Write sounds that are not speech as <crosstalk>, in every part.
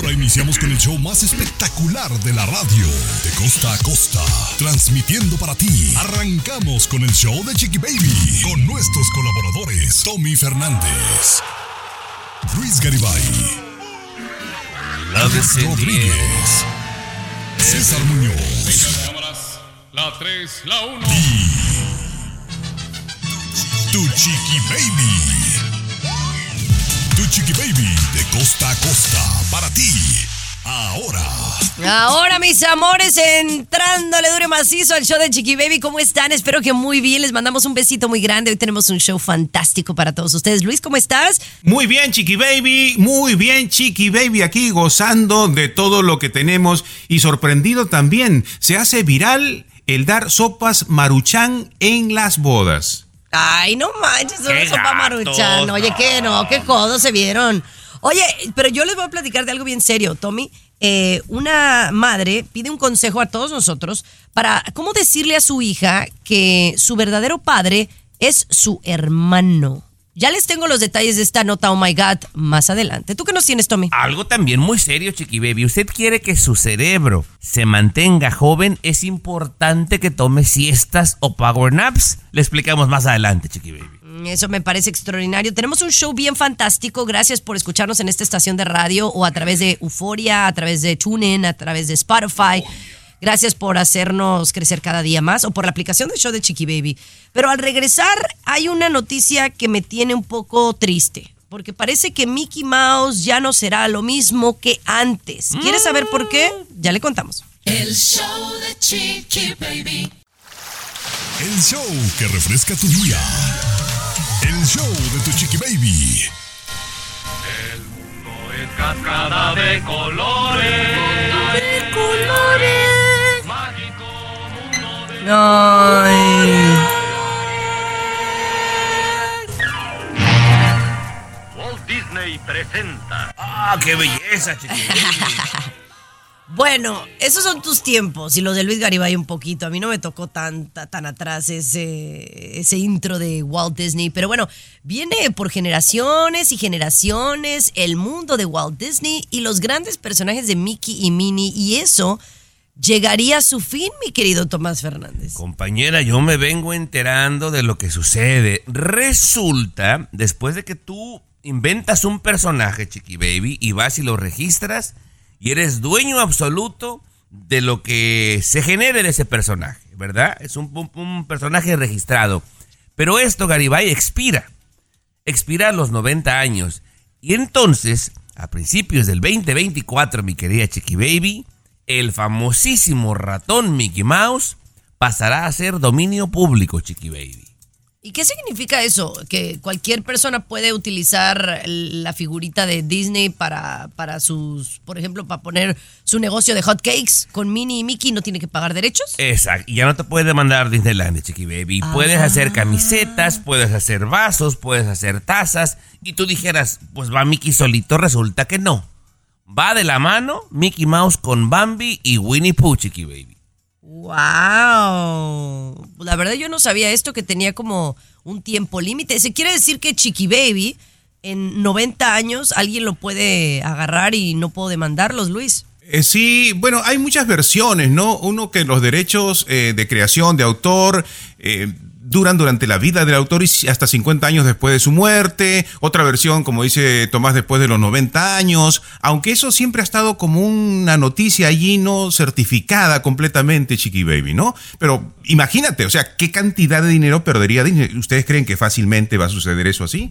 Ahora iniciamos con el show más espectacular de la radio, de costa a costa, transmitiendo para ti. Arrancamos con el show de Chiqui Baby, con nuestros colaboradores, Tommy Fernández, Luis Garibay, Alex Rodríguez, César Muñoz La 3, la 1. Tu Chiqui Baby. Chiqui Baby de costa a costa para ti. Ahora. Ahora, mis amores, entrándole duro y macizo al show de Chiqui Baby. ¿Cómo están? Espero que muy bien. Les mandamos un besito muy grande. Hoy tenemos un show fantástico para todos ustedes. Luis, ¿cómo estás? Muy bien, Chiqui Baby, muy bien, Chiqui Baby, aquí gozando de todo lo que tenemos y sorprendido también. Se hace viral el dar sopas maruchan en las bodas. Ay, no manches, sopa gatos, maruchan. Oye, qué no, qué codos se vieron. Oye, pero yo les voy a platicar de algo bien serio, Tommy. Eh, una madre pide un consejo a todos nosotros para cómo decirle a su hija que su verdadero padre es su hermano. Ya les tengo los detalles de esta nota, oh my god, más adelante. ¿Tú qué nos tienes, Tommy? Algo también muy serio, Chiqui Baby. Usted quiere que su cerebro se mantenga joven, es importante que tome siestas o power naps. Le explicamos más adelante, Chiqui Baby. Mm, Eso me parece extraordinario. Tenemos un show bien fantástico. Gracias por escucharnos en esta estación de radio o a través de Euforia, a través de TuneIn, a través de Spotify. Gracias por hacernos crecer cada día más o por la aplicación del show de Chiqui Baby. Pero al regresar hay una noticia que me tiene un poco triste. Porque parece que Mickey Mouse ya no será lo mismo que antes. ¿Quieres saber por qué? Ya le contamos. El show de Chiqui Baby. El show que refresca tu día. El show de tu Chiqui Baby. Es cascada de colores. De colores. Ay. Walt Disney presenta. ¡Ah, qué belleza! <laughs> Bueno, esos son tus tiempos y los de Luis Garibay un poquito. A mí no me tocó tan, ta- tan atrás ese, ese intro de Walt Disney, pero bueno, viene por generaciones y generaciones el mundo de Walt Disney y los grandes personajes de Mickey y Minnie y eso llegaría a su fin, mi querido Tomás Fernández. Compañera, yo me vengo enterando de lo que sucede. Resulta, después de que tú inventas un personaje, Chiqui Baby, y vas y lo registras, y eres dueño absoluto de lo que se genere de ese personaje, ¿verdad? Es un, un- personaje registrado. Pero esto, Garibay, expira. Expira a los 90 años. Y entonces, a principios del 2024, mi querida Chiqui Baby, el famosísimo ratón Mickey Mouse pasará a ser dominio público, Chiqui Baby. ¿Y qué significa eso? Que cualquier persona puede utilizar la figurita de Disney para, para sus, por ejemplo, para poner su negocio de hot cakes con Minnie y Mickey, no tiene que pagar derechos. Exacto. Y ya no te puede demandar Disneyland, Chiqui Baby. Puedes hacer camisetas, puedes hacer vasos, puedes hacer tazas. Y tú dijeras, pues va Mickey solito. Resulta que no. Va de la mano Mickey Mouse con Bambi y Winnie Pooh, Chiqui Baby. ¡Wow! La verdad yo no sabía esto que tenía como un tiempo límite. Se quiere decir que Chiqui Baby en 90 años alguien lo puede agarrar y no puedo demandarlos, Luis. Eh, sí, bueno, hay muchas versiones, ¿no? Uno que los derechos eh, de creación de autor eh, duran durante la vida del autor y hasta 50 años después de su muerte. Otra versión, como dice Tomás, después de los 90 años. Aunque eso siempre ha estado como una noticia allí no certificada completamente, Chiqui Baby, ¿no? Pero imagínate, o sea, ¿qué cantidad de dinero perdería Disney? ¿Ustedes creen que fácilmente va a suceder eso así?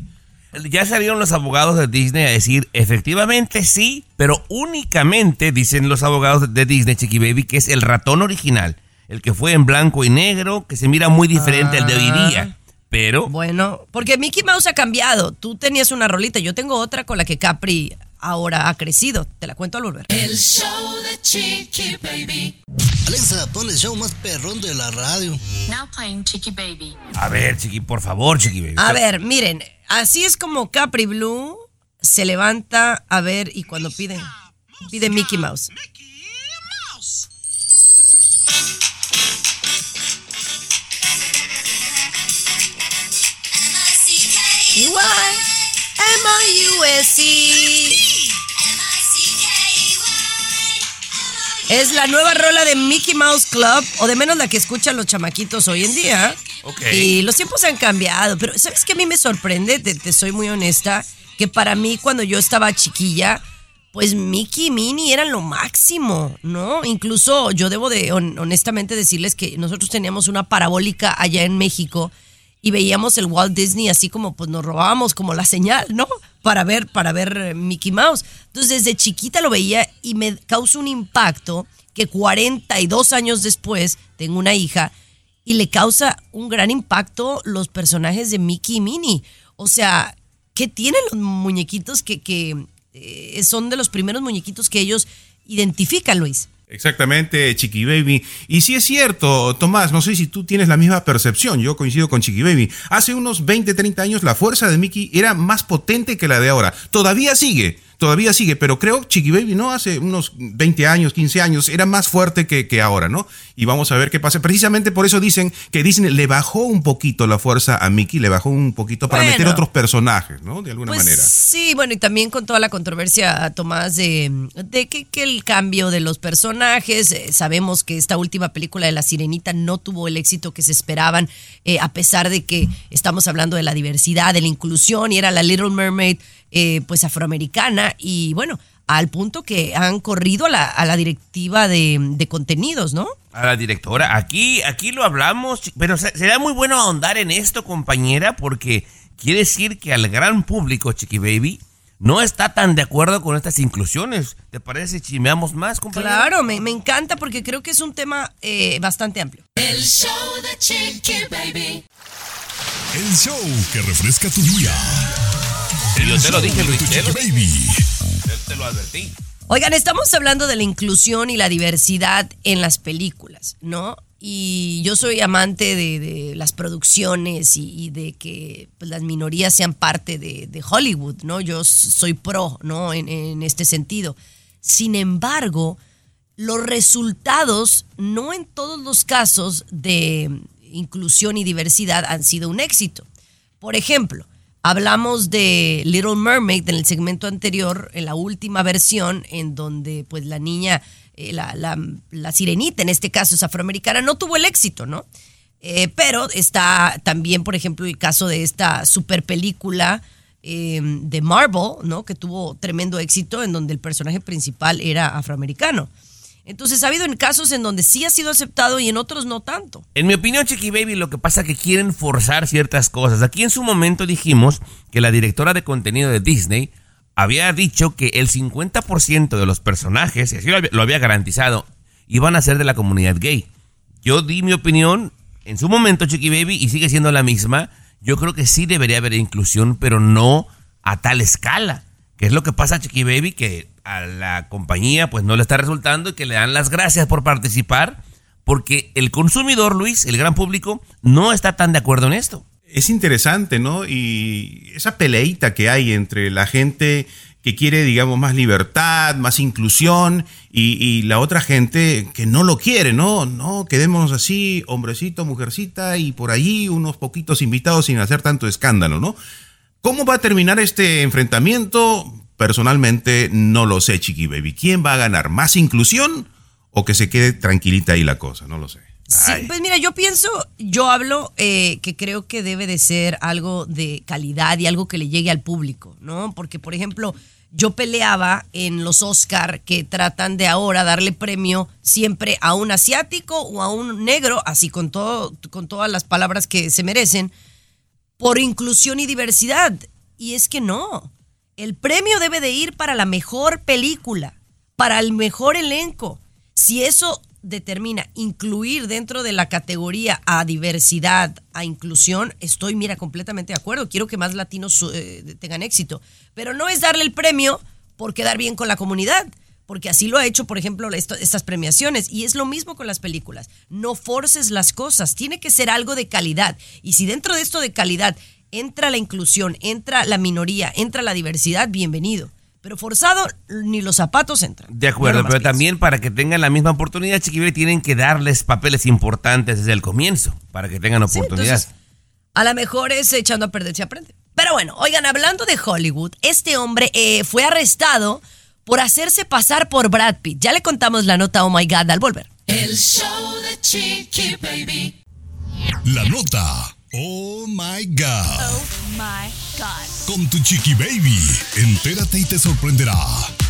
Ya salieron los abogados de Disney a decir, efectivamente sí, pero únicamente, dicen los abogados de Disney, Chiqui Baby, que es el ratón original, el que fue en blanco y negro, que se mira muy diferente al de hoy día. Pero Bueno, porque Mickey Mouse ha cambiado. Tú tenías una rolita, yo tengo otra con la que Capri ahora ha crecido. Te la cuento al volver. El show de Chiqui Baby. Alexa, pon el show más perrón de la radio. Now playing Chiqui Baby. A ver, chiqui, por favor, chiqui baby. A ver, miren, así es como Capri Blue se levanta a ver y cuando pide, pide Mickey Mouse. M-I-U-S-E. Es la nueva rola de Mickey Mouse Club, o de menos la que escuchan los chamaquitos hoy en día. Ok. Y los tiempos han cambiado, pero ¿sabes qué a mí me sorprende? Te, te soy muy honesta, que para mí cuando yo estaba chiquilla, pues Mickey y Minnie eran lo máximo, ¿no? Incluso yo debo de hon- honestamente decirles que nosotros teníamos una parabólica allá en México y veíamos el Walt Disney así como pues nos robábamos como la señal, ¿no? Para ver, para ver eh, Mickey Mouse. Entonces desde chiquita lo veía y me causa un impacto que 42 años después tengo una hija y le causa un gran impacto los personajes de Mickey y Minnie. O sea, ¿qué tienen los muñequitos que, que eh, son de los primeros muñequitos que ellos identifican, Luis? Exactamente, Chiqui Baby. Y sí es cierto, Tomás, no sé si tú tienes la misma percepción, yo coincido con Chiqui Baby. Hace unos 20, 30 años la fuerza de Mickey era más potente que la de ahora. Todavía sigue, todavía sigue, pero creo Chiqui Baby, ¿no? Hace unos 20 años, 15 años, era más fuerte que, que ahora, ¿no? Y vamos a ver qué pasa. Precisamente por eso dicen que Disney le bajó un poquito la fuerza a Mickey, le bajó un poquito para Bueno. meter otros personajes, ¿no? De alguna Pues manera. Sí, bueno, y también con toda la controversia, Tomás, de, de que, que el cambio de los personajes, eh, sabemos que esta última película de La Sirenita no tuvo el éxito que se esperaban, eh, a pesar de que estamos hablando de la diversidad, de la inclusión, y era la Little Mermaid, eh, pues afroamericana, y bueno, al punto que han corrido a la, a la directiva de, de contenidos, ¿no? A la directora, aquí, aquí lo hablamos, pero se- será muy bueno ahondar en esto, compañera, porque quiere decir que al gran público, Chiqui Baby, no está tan de acuerdo con estas inclusiones. ¿Te parece si chimeamos más, compañera? Claro, me, me encanta porque creo que es un tema eh, bastante amplio. El show de Chiqui Baby. El show que refresca tu día. Yo te lo dije, Luis, te lo- Baby. Te, lo advertí. Oigan, estamos hablando de la inclusión y la diversidad en las películas, ¿no? Y yo soy amante de, de las producciones y, y de que pues, las minorías sean parte de, de Hollywood, ¿no? Yo soy pro, ¿no? En, en este sentido. Sin embargo, los resultados, no en todos los casos de inclusión y diversidad, han sido un éxito. Por ejemplo, hablamos de Little Mermaid en el segmento anterior, en la última versión, en donde pues la niña, eh, la, la- sirenita en este caso es afroamericana, no tuvo el éxito, ¿no? Eh, pero está también, por ejemplo, el caso de esta super película eh, de Marvel, ¿no? Que tuvo tremendo éxito en donde el personaje principal era afroamericano. Entonces ha habido en casos en donde sí ha sido aceptado y en otros no tanto. En mi opinión, Chiqui Baby, lo que pasa es que quieren forzar ciertas cosas. Aquí en su momento dijimos que la directora de contenido de Disney había dicho que el 50% de los personajes, y así lo había, garantizado, iban a ser de la comunidad gay. Yo di mi opinión en su momento, Chiqui Baby, y sigue siendo la misma. Yo creo que sí debería haber inclusión, pero no a tal escala. Que es lo que pasa, Chiqui Baby, que a la compañía pues no le está resultando y que le dan las gracias por participar, porque el consumidor, Luis, el gran público, no está tan de acuerdo en esto. Es interesante, ¿no? Y esa peleita que hay entre la gente que quiere, digamos, más libertad, más inclusión, y, la otra gente que no lo quiere, ¿no? No, quedémonos así, hombrecito, mujercita, y por allí unos poquitos invitados sin hacer tanto escándalo, ¿no? ¿Cómo va a terminar este enfrentamiento? Personalmente no lo sé, Chiqui Baby. ¿Quién va a ganar? ¿Más inclusión o que se quede tranquilita ahí la cosa? No lo sé. Sí, pues mira, yo pienso, yo hablo eh, que creo que debe de ser algo de calidad y algo que le llegue al público, ¿no? Porque, por ejemplo, yo peleaba en los Oscar que tratan de ahora darle premio siempre a un asiático o a un negro, así con todo, con todas las palabras que se merecen, por inclusión y diversidad. Y es que no. El premio debe de ir para la mejor película, para el mejor elenco. Si eso determina incluir dentro de la categoría a diversidad, a inclusión, estoy, mira, completamente de acuerdo. Quiero que más latinos eh, tengan éxito. Pero no es darle el premio por quedar bien con la comunidad. Porque así lo ha hecho, por ejemplo, estas premiaciones. Y es lo mismo con las películas. No forces las cosas. Tiene que ser algo de calidad. Y si dentro de esto de calidad entra la inclusión, entra la minoría, entra la diversidad, bienvenido. Pero forzado, ni los zapatos entran. De acuerdo, pero también para que tengan la misma oportunidad, Chiqui Baby, tienen que darles papeles importantes desde el comienzo, para que tengan Sí, oportunidad. entonces, a lo mejor es echando a perder se aprende. Pero bueno, oigan, hablando de Hollywood, este hombre eh, fue arrestado por hacerse pasar por Brad Pitt. Ya le contamos la nota Oh My God al volver. El show de Chiqui Baby. La nota. Oh my God. Oh my Con tu chiqui baby. Entérate y te sorprenderá.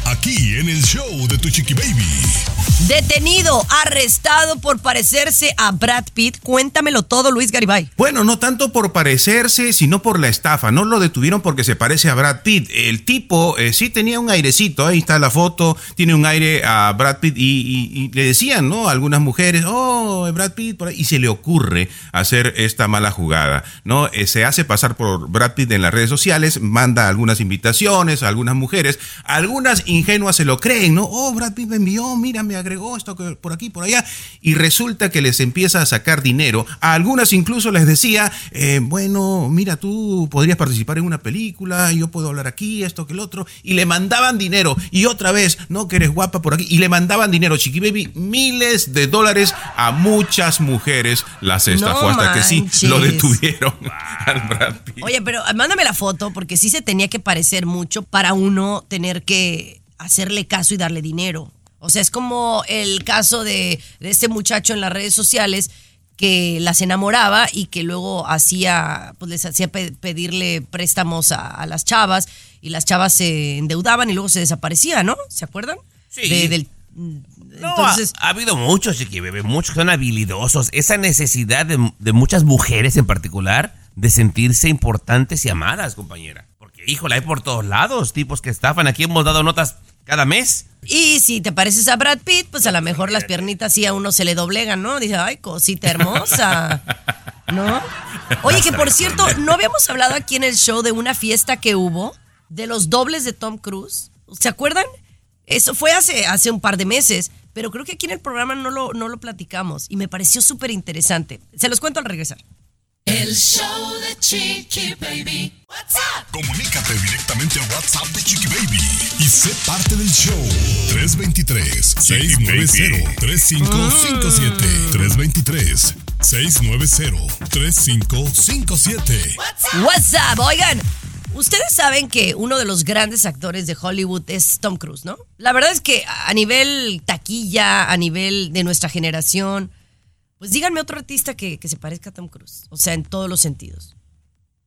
Aquí en el show de tu chiqui baby. Detenido, arrestado por parecerse a Brad Pitt. Cuéntamelo todo, Luis Garibay. Bueno, no tanto por parecerse, sino por la estafa. No lo detuvieron porque se parece a Brad Pitt. El tipo eh, sí tenía un airecito, ahí está la foto, tiene un aire a Brad Pitt y, y- y le decían, ¿no? Algunas mujeres, oh, Brad Pitt, por ahí", y se le ocurre hacer esta mala jugada, ¿no? Eh, se hace pasar por Brad Pitt en las redes sociales, manda algunas invitaciones a algunas mujeres, algunas ingenuas se lo creen, ¿no? Oh, Brad Pitt me envió, mira, me agregó esto por aquí, por allá, y resulta que les empieza a sacar dinero. A algunas incluso les decía, eh, bueno, mira, tú podrías participar en una película, yo puedo hablar aquí, esto que el otro, y le mandaban dinero, y otra vez, no, que eres guapa por aquí, y le mandaban dinero, Chiqui Baby, miles de dólares a muchas mujeres. Las estafó No hasta que sí lo detuvieron <laughs> al Brad Pitt. Oye, pero mándame la foto porque sí se tenía que parecer mucho para uno tener que hacerle caso y darle dinero. O sea, es como el caso de, de este muchacho en las redes sociales que las enamoraba y que luego hacía, pues les hacía pe- pedirle préstamos a, a las chavas y las chavas se endeudaban y luego se desaparecían, ¿no? ¿Se acuerdan? Sí. De- del, No, entonces, ha, ha habido muchos, Chiqui Baby, muchos que son habilidosos. Esa necesidad de, de muchas mujeres en particular de sentirse importantes y amadas, compañera. Porque, híjole, hay por todos lados tipos que estafan. Aquí hemos dado notas cada mes. Y si te pareces a Brad Pitt, pues a lo mejor las piernitas sí a uno se le doblegan, ¿no? Dice, ay, cosita hermosa. ¿No? Oye, que por cierto, ¿no habíamos hablado aquí en el show de una fiesta que hubo de los dobles de Tom Cruise? ¿Se acuerdan? Eso fue hace, hace un par de meses, pero creo que aquí en el programa no lo, no lo platicamos y me pareció súper interesante. Se los cuento al regresar. El show de Chiqui Baby. What's up? Comunícate directamente a WhatsApp de Chiqui Baby y sé parte del show. 323-690-3557. 323-690-3557. What's up? Oigan, ustedes saben que uno de los grandes actores de Hollywood es Tom Cruise, ¿no? La verdad es que a nivel taquilla, a nivel de nuestra generación, pues díganme otro artista que, que se parezca a Tom Cruise. O sea, en todos los sentidos.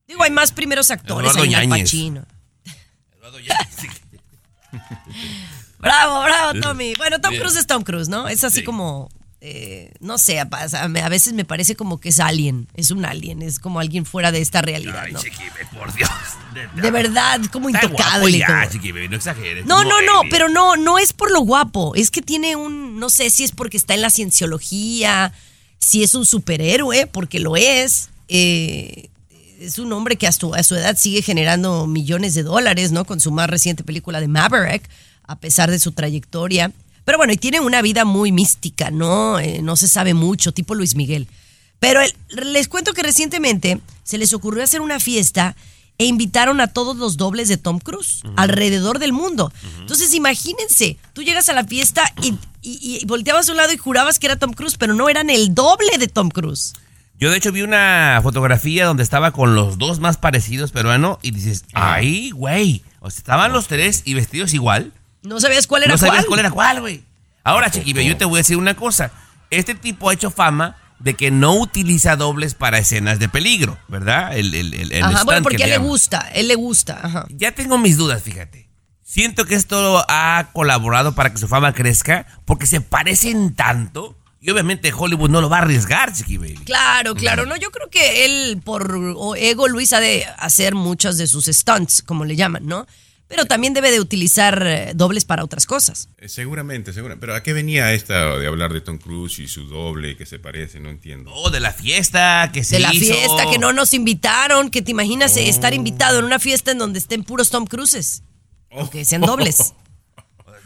Digo, hay más primeros actores, Eduardo hay. Pacino. <laughs> <laughs> Bravo, bravo, Tommy. Bueno, Tom. Cruise es Tom Cruise, ¿no? Es así Sí. como, eh, no sé, a, veces me parece como que es alien, es un alien, es como alguien fuera de esta realidad, Ay, por Dios. De verdad, como Está intocable. ya, como- no exageres. No, no, no, pero no, no es por lo guapo, es que tiene un, no sé si es porque está en la cienciología, si es un superhéroe, porque lo es. eh, es un hombre que a su, a su edad sigue generando millones de dólares, ¿no? Con su más reciente película de Maverick, a pesar de su trayectoria. Pero bueno, y tiene una vida muy mística, ¿no? Eh, no se sabe mucho, tipo Luis Miguel. Pero el- les cuento que recientemente se les ocurrió hacer una fiesta e invitaron a todos los dobles de Tom Cruise alrededor del mundo. Entonces imagínense, tú llegas a la fiesta y, y- y volteabas a un lado y jurabas que era Tom Cruise, pero no eran el doble de Tom Cruise. Yo de hecho vi una fotografía donde estaba con los dos más parecidos peruanos y dices, ay, güey. O sea, estaban los tres y vestidos igual. No sabías cuál era no sabías cuál. cuál era cuál, güey. Ahora, Chiquibe, yo te voy a decir una cosa. Este tipo ha hecho fama de que no utiliza dobles para escenas de peligro, ¿verdad? El, el, el, el Ajá, bueno, que porque él le gusta, él le gusta. Ajá. Ya tengo mis dudas, fíjate. Siento que esto ha colaborado para que su fama crezca porque se parecen tanto y obviamente Hollywood no lo va a arriesgar, Chiqui Baby. Claro, claro. No, yo creo que él, por ego, Luis, ha de hacer muchos de sus stunts, como le llaman, ¿no? Pero también debe de utilizar eh, dobles para otras cosas. Eh, Seguramente, seguramente. Pero ¿a qué venía esta de hablar de Tom Cruise y su doble que se parece? No entiendo. Oh, de la fiesta que se De la hizo. fiesta que no nos invitaron, que te imaginas Oh. estar invitado en una fiesta en donde estén puros Tom Cruises. Aunque sean dobles. <laughs>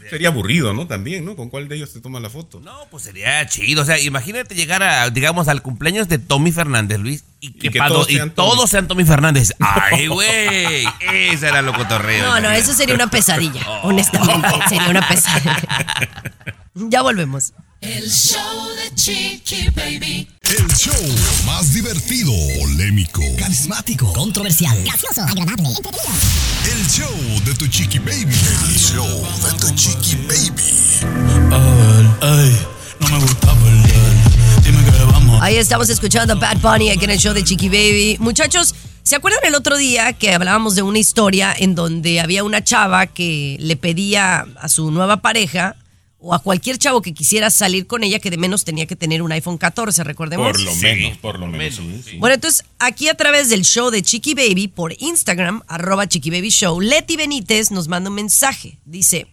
Sería aburrido, ¿no? También, ¿no? ¿Con cuál de ellos te toman la foto? No, pues sería chido. O sea, imagínate llegar a, digamos, al cumpleaños de Tommy Fernández, Luis, y que, y sean todos Tommy. sean Tommy Fernández. <laughs> Ay, güey. Ese era lo cotorreo. No, no, eso sería una pesadilla. <laughs> Honestamente, sería una pesadilla. Ya volvemos. El show de Chiqui Baby. El show más divertido, polémico, Carismático, controversial, gracioso, agradable, entretenido. el show de tu chiqui baby. El show de tu chiqui baby. Ay, no me gusta perder. Dime que vamos. Ahí estamos escuchando a Bad Bunny aquí en el show de Chiqui Baby. Muchachos, ¿se acuerdan el otro día que hablábamos de una historia en donde había una chava que le pedía a su nueva pareja o a cualquier chavo que quisiera salir con ella que de menos tenía que tener un iPhone 14, recordemos? Por lo menos, por lo menos. sí. Bueno, entonces aquí a través del show de Chiqui Baby por Instagram, arroba Chiqui Baby Show, Leti Benítez nos manda un mensaje. Dice,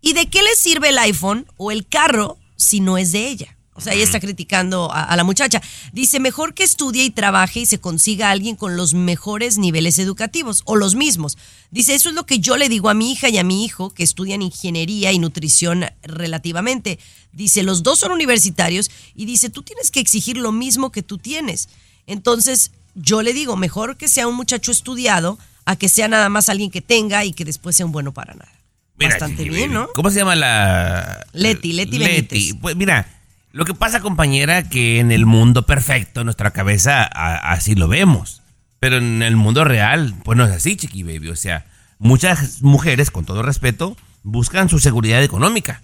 ¿y de qué le sirve el iPhone o el carro si no es de ella? O sea, ella está criticando a, a la muchacha. Dice, mejor que estudie y trabaje y se consiga a alguien con los mejores niveles educativos o los mismos. Dice, eso es lo que yo le digo a mi hija y a mi hijo que estudian ingeniería y nutrición relativamente. Dice, los dos son universitarios y dice, tú tienes que exigir lo mismo que tú tienes. Entonces, yo le digo, mejor que sea un muchacho estudiado a que sea nada más alguien que tenga y que después sea un bueno para nada. Mira, Bastante bien. ¿no? ¿Cómo se llama la...? Leti, Leti Benítez. Pues mira, lo que pasa, compañera, que en el mundo perfecto, nuestra cabeza, a- así lo vemos. Pero en el mundo real, pues no es así, chiqui baby. O sea, muchas mujeres, con todo respeto, buscan su seguridad económica.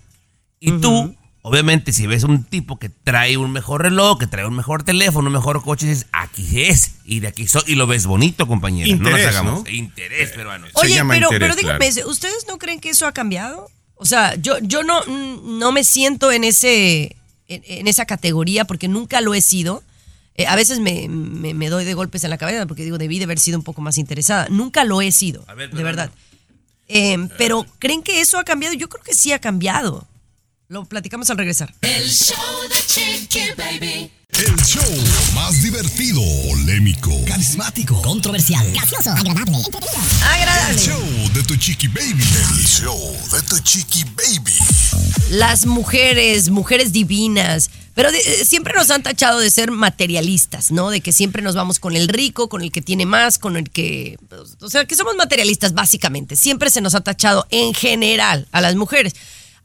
Y tú, obviamente, si ves un tipo que trae un mejor reloj, que trae un mejor teléfono, un mejor coche, dices, aquí es. Y de aquí soy. Y lo ves bonito, compañera. no Interés, nos hagamos. ¿no? Interés, peruano. Se Oye, pero, interés, pero dígame, claro. ¿ustedes no creen que eso ha cambiado? O sea, yo, yo no, no me siento en ese en, en esa categoría porque nunca lo he sido. Eh, a veces me, me- me doy de golpes en la cabeza porque digo, debí de haber sido un poco más interesada. Nunca lo he sido, ver, de verdad. Eh, pero ¿creen que eso ha cambiado? Yo creo que sí ha cambiado. Lo platicamos al regresar. El show de Chiqui Baby. El show más divertido, polémico, Carismático, controversial, gracioso, agradable, entretenido. el Agradable. show de tu chiqui baby. El show de tu chiqui baby. Las mujeres, mujeres divinas, pero de- eh, siempre nos han tachado de ser materialistas, ¿no? De que siempre nos vamos con el rico, con el que tiene más, con el que... pues, O sea, que somos materialistas básicamente. Siempre se nos ha tachado en general a las mujeres.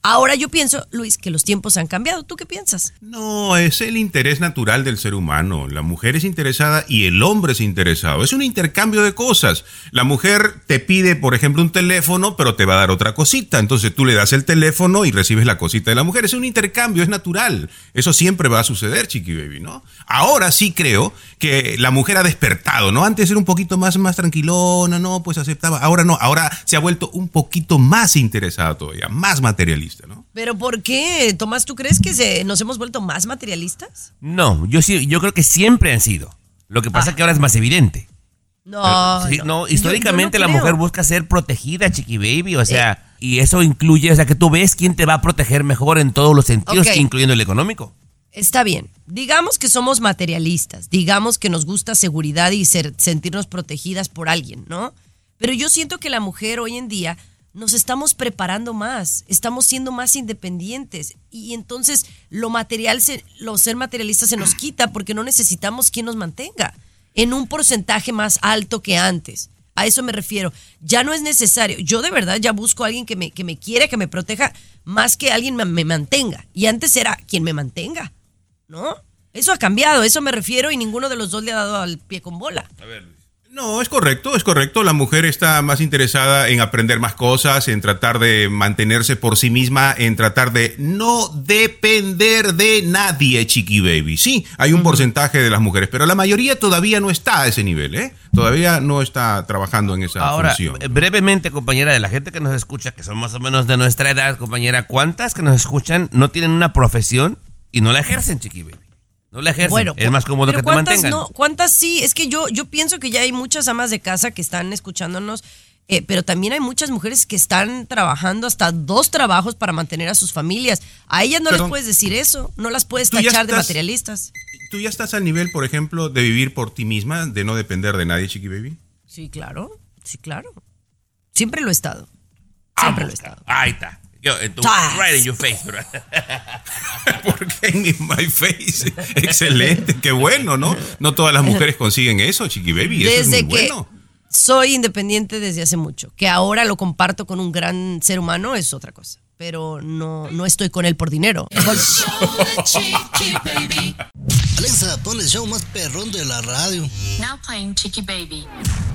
Ahora yo pienso, Luis, que los tiempos han cambiado. ¿Tú qué piensas? No, es el interés natural del ser humano. La mujer es interesada y el hombre es interesado. Es un intercambio de cosas. La mujer te pide, por ejemplo, un teléfono, pero te va a dar otra cosita. Entonces tú le das el teléfono y recibes la cosita de la mujer. Es un intercambio, es natural. Eso siempre va a suceder, chiqui baby, ¿no? Ahora sí creo que la mujer ha despertado, ¿no? Antes era un poquito más, más tranquilona, ¿no? Pues aceptaba. Ahora no, ahora se ha vuelto un poquito más interesada todavía, más materialista, ¿no? Pero ¿por qué, Tomás? ¿Tú crees que se- nos hemos vuelto más materialistas? No, yo sí, yo creo que siempre han sido. Lo que pasa es que ahora es más evidente. No, Sí, no. históricamente yo no la mujer busca ser protegida, chiqui baby, o sea, y eso incluye, o sea, que tú ves quién te va a proteger mejor en todos los sentidos, incluyendo el económico. Está bien. Digamos que somos materialistas, digamos que nos gusta seguridad y ser- sentirnos protegidas por alguien, ¿no? Pero yo siento que la mujer hoy en día nos estamos preparando más, estamos siendo más independientes y entonces lo material, se, lo ser materialista se nos <clears throat> quita porque no necesitamos quien nos mantenga en un porcentaje más alto que antes. A eso me refiero. Ya no es necesario. Yo de verdad ya busco a alguien que me, que me quiera, que me proteja, más que alguien me, me mantenga. Y antes era quien me mantenga. ¿No? Eso ha cambiado, eso me refiero y ninguno de los dos le ha dado al pie con bola. No, es correcto, es correcto. La mujer está más interesada en aprender más cosas, en tratar de mantenerse por sí misma, en tratar de no depender de nadie, chiqui baby. Sí, hay un porcentaje de las mujeres, pero la mayoría todavía no está a ese nivel, ¿eh? Todavía no está trabajando en esa Ahora, función. brevemente, compañera, de la gente que nos escucha, que son más o menos de nuestra edad, compañera, ¿cuántas que nos escuchan no tienen una profesión y no la ejercen, chiqui baby? No la ejercen. es más cómodo que te ¿cuántas mantengan. No, ¿Cuántas sí? Es que yo, yo pienso que ya hay muchas amas de casa que están escuchándonos, eh, pero también hay muchas mujeres que están trabajando hasta dos trabajos para mantener a sus familias. A ellas no Perdón. les puedes decir eso, no las puedes tachar de materialistas. ¿Tú ya estás al nivel, por ejemplo, de vivir por ti misma, de no depender de nadie, chiqui baby? Sí, claro, sí, claro. Siempre lo he estado. Siempre lo he estado. Ahí está. Yo, Chas. right in your face, bro. <laughs> Porque en my face. Excelente, qué bueno, ¿no? No todas las mujeres consiguen eso, Chiqui Baby. Eso Desde es muy que bueno. soy independiente desde hace mucho. Que ahora lo comparto con un gran ser humano es otra cosa. Pero no, no estoy con él por dinero. <laughs> Alexa, pon el show más perrón de la radio. Now playing Chicky Baby.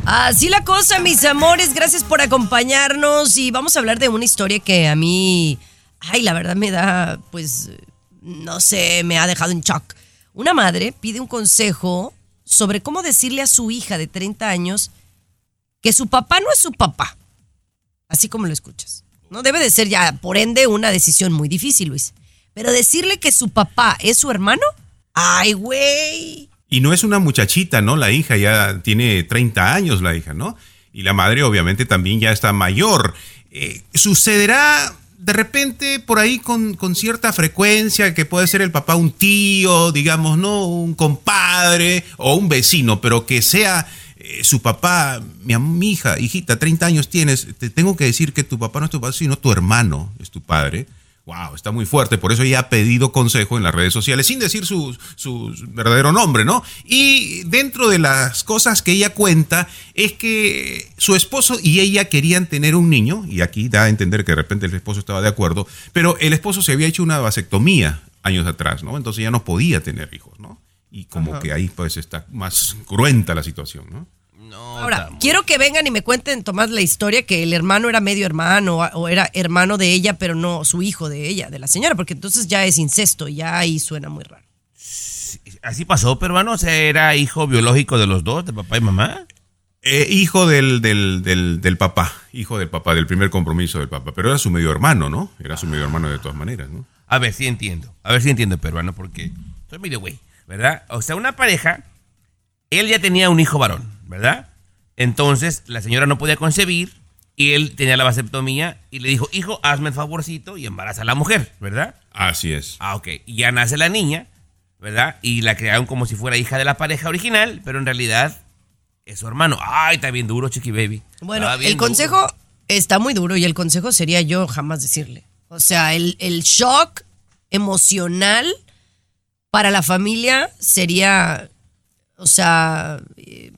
Así la cosa, mis amores. Gracias por acompañarnos. Y vamos a hablar de una historia que a mí, ay, la verdad me da, pues, no sé, me ha dejado en shock. Una madre pide un consejo sobre cómo decirle a su hija de 30 años que su papá no es su papá. Así como lo escuchas. No debe de ser ya, por ende, una decisión muy difícil, Luis. Pero decirle que su papá es su hermano, ay, güey. Y no es una muchachita, ¿no? La hija ya tiene 30 años, la hija, ¿no? Y la madre obviamente también ya está mayor. Eh, sucederá de repente por ahí con, con cierta frecuencia que puede ser el papá un tío, digamos, ¿no? Un compadre o un vecino, pero que sea eh, su papá, mi, hija, hijita, 30 años tienes, te tengo que decir que tu papá no es tu padre, sino tu hermano es tu padre. Wow, está muy fuerte, por eso ella ha pedido consejo en las redes sociales, sin decir su, su verdadero nombre, ¿no? Y dentro de las cosas que ella cuenta es que su esposo y ella querían tener un niño, y aquí da a entender que de repente el esposo estaba de acuerdo, pero el esposo se había hecho una vasectomía años atrás, ¿no? Entonces ya no podía tener hijos, ¿no? Y como Ajá. que ahí pues está más cruenta la situación, ¿no? Ahora, quiero que vengan y me cuenten, Tomás, la historia que el hermano era medio hermano o- era hermano de ella, pero no su hijo de ella, de la señora, porque entonces ya es incesto, ya ahí suena muy raro. Así pasó, peruano. O sea, era hijo biológico de los dos, de papá y mamá. Eh, hijo del, del, del, del papá, hijo del papá, del primer compromiso del papá, pero era su medio hermano, ¿no? Era su medio hermano de todas maneras, ¿no? A ver si entiendo. A ver si entiendo, peruano, porque soy medio güey, ¿verdad? O sea, una pareja, él ya tenía un hijo varón, ¿verdad? Entonces, la señora no podía concebir y él tenía la vasectomía y le dijo, hijo, hazme el favorcito y embaraza a la mujer, ¿verdad? Así es. Ah, ok. Y ya nace la niña, ¿verdad? Y la crearon como si fuera hija de la pareja original, pero en realidad es su hermano. Ay, está bien duro, Chiqui Baby. Bueno, el consejo está muy duro y el consejo sería yo jamás decirle. O sea, el, el shock emocional para la familia sería, o sea, eh,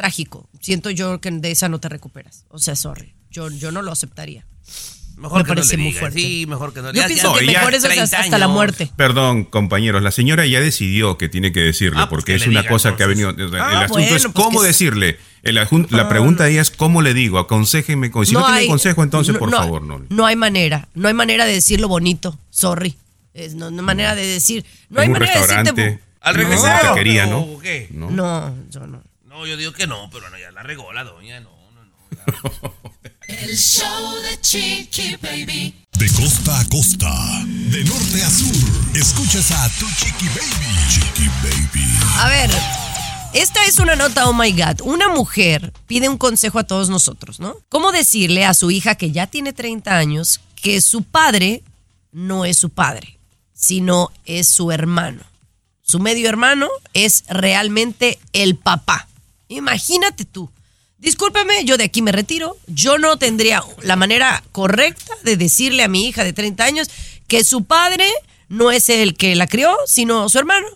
trágico. Siento yo que de esa no te recuperas. O sea, sorry. Yo, yo no lo aceptaría. Mejor Me que no parece le muy fuerte. Sí, mejor que no Yo Ya- pienso ya- que ya mejor es hasta, 30 hasta la muerte. Perdón, compañeros, la señora ya decidió que tiene que decirle, Ah, pues porque que es le una diga, cosa que ha venido. sea, Ah, el asunto bueno, es pues cómo que- decirle. El ajun- la Ah. pregunta ahí es cómo le digo, aconséjeme. Si no, tiene hay- consejo, entonces no- por no- favor, no. No hay manera. No hay manera de decirlo bonito. Sorry. Es, no, no hay manera de decir. No hay manera de decirte. Al regresar, ¿no? No. No, yo no. No, yo digo que no, pero no, ya la regó la doña, no. <laughs> El show de Chiqui Baby. De costa a costa, de norte a sur, escuchas a tu Chiqui Baby. Chiqui Baby. A ver, esta es una nota, oh my God. Una mujer pide un consejo a todos nosotros, ¿no? ¿Cómo decirle a su hija que ya tiene 30 años que su padre no es su padre, sino es su hermano? Su medio hermano es realmente el papá. Imagínate tú. Discúlpeme, yo de aquí me retiro. Yo no tendría la manera correcta de decirle a mi hija de 30 años que su padre no es el que la crió, sino su hermano.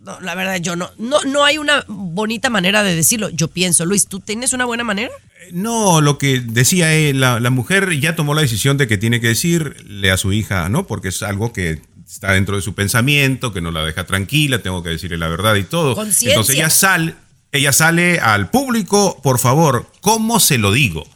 No, la verdad, yo no, no, no hay una bonita manera de decirlo. Yo pienso, Luis, ¿tú tienes una buena manera? No, lo que decía eh, la, la mujer ya tomó la decisión de que tiene que decirle a su hija, ¿no? Porque es algo que está dentro de su pensamiento, que no la deja tranquila, tengo que decirle la verdad y todo. Conciencia. Entonces ella sale, ella sale al público, por favor, ¿cómo se lo digo?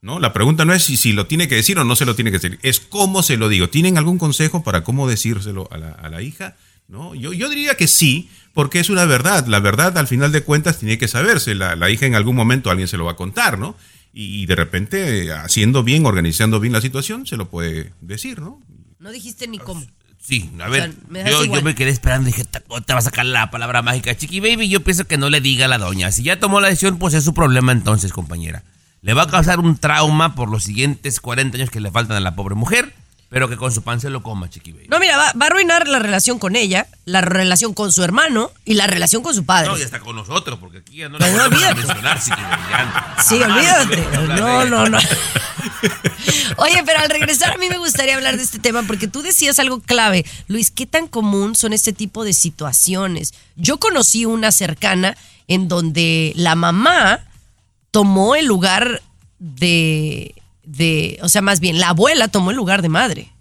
¿No? La pregunta no es si, si lo tiene que decir o no se lo tiene que decir, es cómo se lo digo. ¿Tienen algún consejo para cómo decírselo a la, a la hija? ¿No? Yo, yo diría que sí, porque es una verdad. La verdad, al final de cuentas, tiene que saberse. La, la hija en algún momento alguien se lo va a contar, ¿no? Y, y de repente, haciendo bien, organizando bien la situación, se lo puede decir, ¿no? No dijiste ni cómo. Sí, a O ver, sea, yo, yo me quedé esperando y dije, "Ta- te va a sacar la palabra mágica, Chiqui Baby. Yo pienso que no le diga a la doña. Si ya tomó la decisión, pues es su problema entonces, compañera. Le va a causar un trauma por los siguientes 40 años que le faltan a la pobre mujer. Pero que con su pan se lo coma, Chiqui Baby. No, mira, va, va a arruinar la relación con ella, la relación con su hermano y la relación con su padre. No, y hasta con nosotros, porque aquí ya no le no a mencionar, Chiqui Baby. ya. Sí, olvídate. No, no, no. <laughs> Oye, pero al regresar a mí me gustaría hablar de este tema porque tú decías algo clave. Luis, ¿qué tan común son este tipo de situaciones? Yo conocí una cercana en donde la mamá tomó el lugar de, de, o sea, más bien, la abuela tomó el lugar de madre.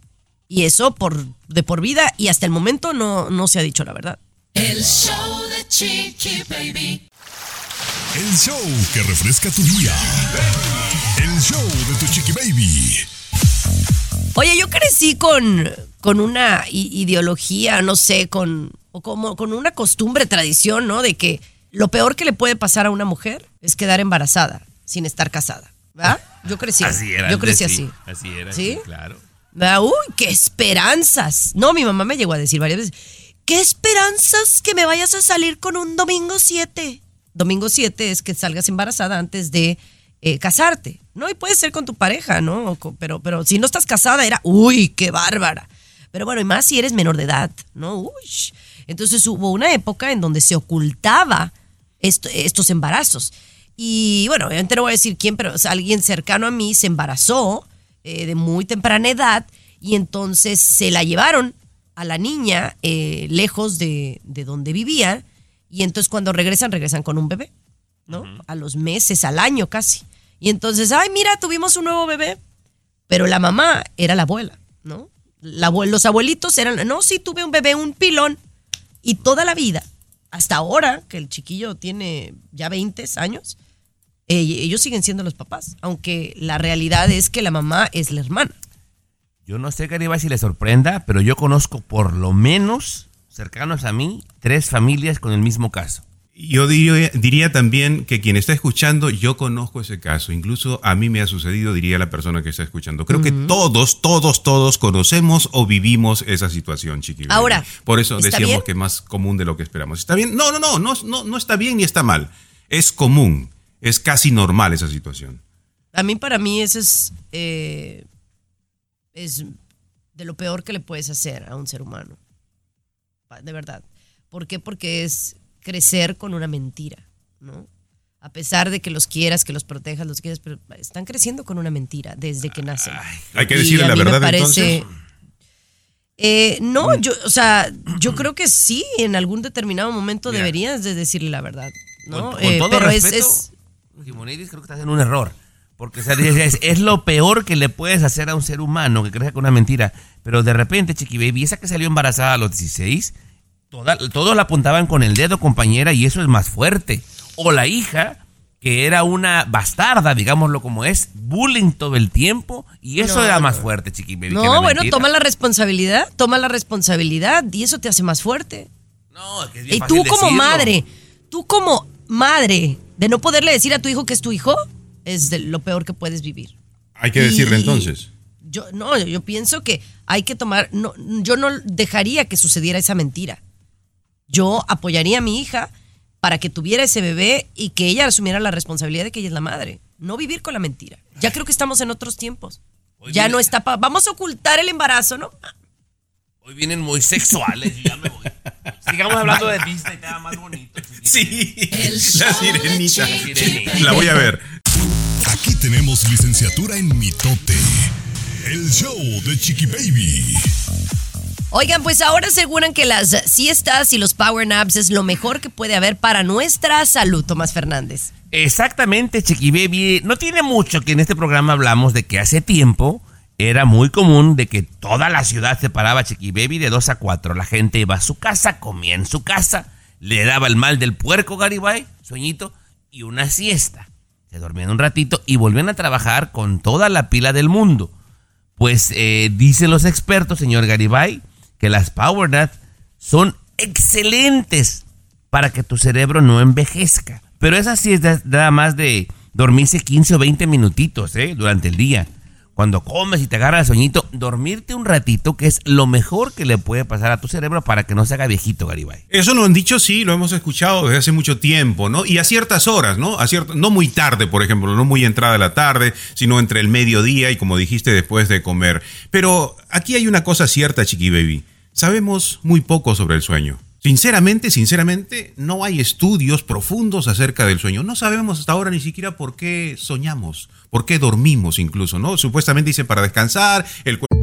Y eso por, de por vida y hasta el momento no, no se ha dicho la verdad. El show de Chiqui Baby. El show que refresca tu día. El show de tu chiqui baby. Oye, yo crecí con, con una ideología, no sé, con, o como, con una costumbre, tradición, ¿no? De que lo peor que le puede pasar a una mujer es quedar embarazada sin estar casada. ¿Verdad? Yo crecí. Así era. Yo crecí sí. así. Así era. ¿Sí? sí, claro. ¿Verdad? Uy, qué esperanzas. No, mi mamá me llegó a decir varias veces, qué esperanzas que me vayas a salir con un domingo 7. Domingo 7 es que salgas embarazada antes de eh, casarte, ¿no? Y puede ser con tu pareja, ¿no? Pero, pero si no estás casada era, uy, qué bárbara. Pero bueno, y más si eres menor de edad, ¿no? Uy. Entonces hubo una época en donde se ocultaba esto- estos embarazos. Y bueno, obviamente no voy a decir quién, pero o sea, alguien cercano a mí se embarazó eh, de muy temprana edad y entonces se la llevaron a la niña eh, lejos de, de donde vivía y entonces cuando regresan, regresan con un bebé, ¿no? A los meses, al año casi. Y entonces, ay, mira, tuvimos un nuevo bebé, pero la mamá era la abuela, ¿no? La los abuelitos eran, no, sí, tuve un bebé, un pilón. Y toda la vida, hasta ahora, que el chiquillo tiene ya 20 años, eh, ellos siguen siendo los papás, aunque la realidad es que la mamá es la hermana. Yo no sé, Garibay, si le sorprenda, pero yo conozco por lo menos, cercanos a mí, tres familias con el mismo caso. Yo diría, diría también que quien está escuchando, yo conozco ese caso. Incluso a mí me ha sucedido, diría la persona que está escuchando. Creo que todos, todos, todos conocemos o vivimos esa situación, chiqui. baby. Ahora, Por eso ¿está decíamos bien? que es más común de lo que esperamos. ¿Está bien? No, no, no, no, no, no está bien ni está mal. Es común. Es casi normal esa situación. A mí, para mí, eso es, eh, es de lo peor que le puedes hacer a un ser humano. De verdad. ¿Por qué? Porque es crecer con una mentira, ¿no? A pesar de que los quieras, que los protejas, los quieras, pero están creciendo con una mentira desde que nacen. Hay que decirle la verdad parece- entonces. Mm. Eh, no, yo, o sea, yo creo que sí, en algún determinado momento Mira. deberías de decirle la verdad, ¿no? Con, con Eh, pero es, Jimonidis, creo que estás en un error. Porque o sea, es, es- es lo peor que le puedes hacer a un ser humano que crezca con una mentira. Pero de repente, Chiqui Baby, esa que salió embarazada a los 16, toda- todos la apuntaban con el dedo, compañera, y eso es más fuerte. O la hija, que era una bastarda, digámoslo como es, bullying todo el tiempo, y eso No, era más fuerte, Chiqui Baby. No, bueno, mentira. toma la responsabilidad, toma la responsabilidad y eso te hace más fuerte. No, que es bien Y fácil tú como decirlo. madre, tú como madre, de no poderle decir a tu hijo que es tu hijo, es de lo peor que puedes vivir. Hay que Y- decirle entonces. Yo no, yo pienso que hay que tomar, no, yo no dejaría que sucediera esa mentira. Yo apoyaría a mi hija para que tuviera ese bebé y que ella asumiera la responsabilidad de que ella es la madre. No vivir con la mentira. Ya creo que estamos en otros tiempos. Ya no está pa- vamos a ocultar el embarazo, ¿no? Hoy vienen muy sexuales, ya me voy. Sigamos hablando de Disney, queda más bonito. <laughs> Sí, El la sirenita. La voy a ver. Aquí tenemos licenciatura en mitote. El show de Chiqui Baby. Oigan, pues ahora aseguran que las siestas y los power naps es lo mejor que puede haber para nuestra salud, Tomás Fernández. Exactamente, Chiqui Baby. No tiene mucho que en este programa hablamos de que hace tiempo era muy común de que toda la ciudad se paraba Chiqui Baby de 2 a 4. La gente iba a su casa, comía en su casa, le daba el mal del puerco Garibay, sueñito, y una siesta. Se dormían un ratito y volvían a trabajar con toda la pila del mundo. Pues eh, dicen los expertos, señor Garibay, que las Power son excelentes para que tu cerebro no envejezca. Pero esa sí es nada más de dormirse 15 o 20 minutitos ¿eh? durante el día. Cuando comes y te agarra el sueñito, dormirte un ratito, que es lo mejor que le puede pasar a tu cerebro para que no se haga viejito, Garibay. Eso lo han dicho, sí, lo hemos escuchado desde hace mucho tiempo, ¿no? Y a ciertas horas, ¿no? A ciert- no muy tarde, por ejemplo, no muy entrada de la tarde, sino entre el mediodía y, como dijiste, después de comer. Pero aquí hay una cosa cierta, Chiqui Baby. Sabemos muy poco sobre el sueño. Sinceramente, sinceramente, no hay estudios profundos acerca del sueño. No sabemos hasta ahora ni siquiera por qué soñamos, por qué dormimos incluso, ¿no? Supuestamente dice para descansar, el cuerpo...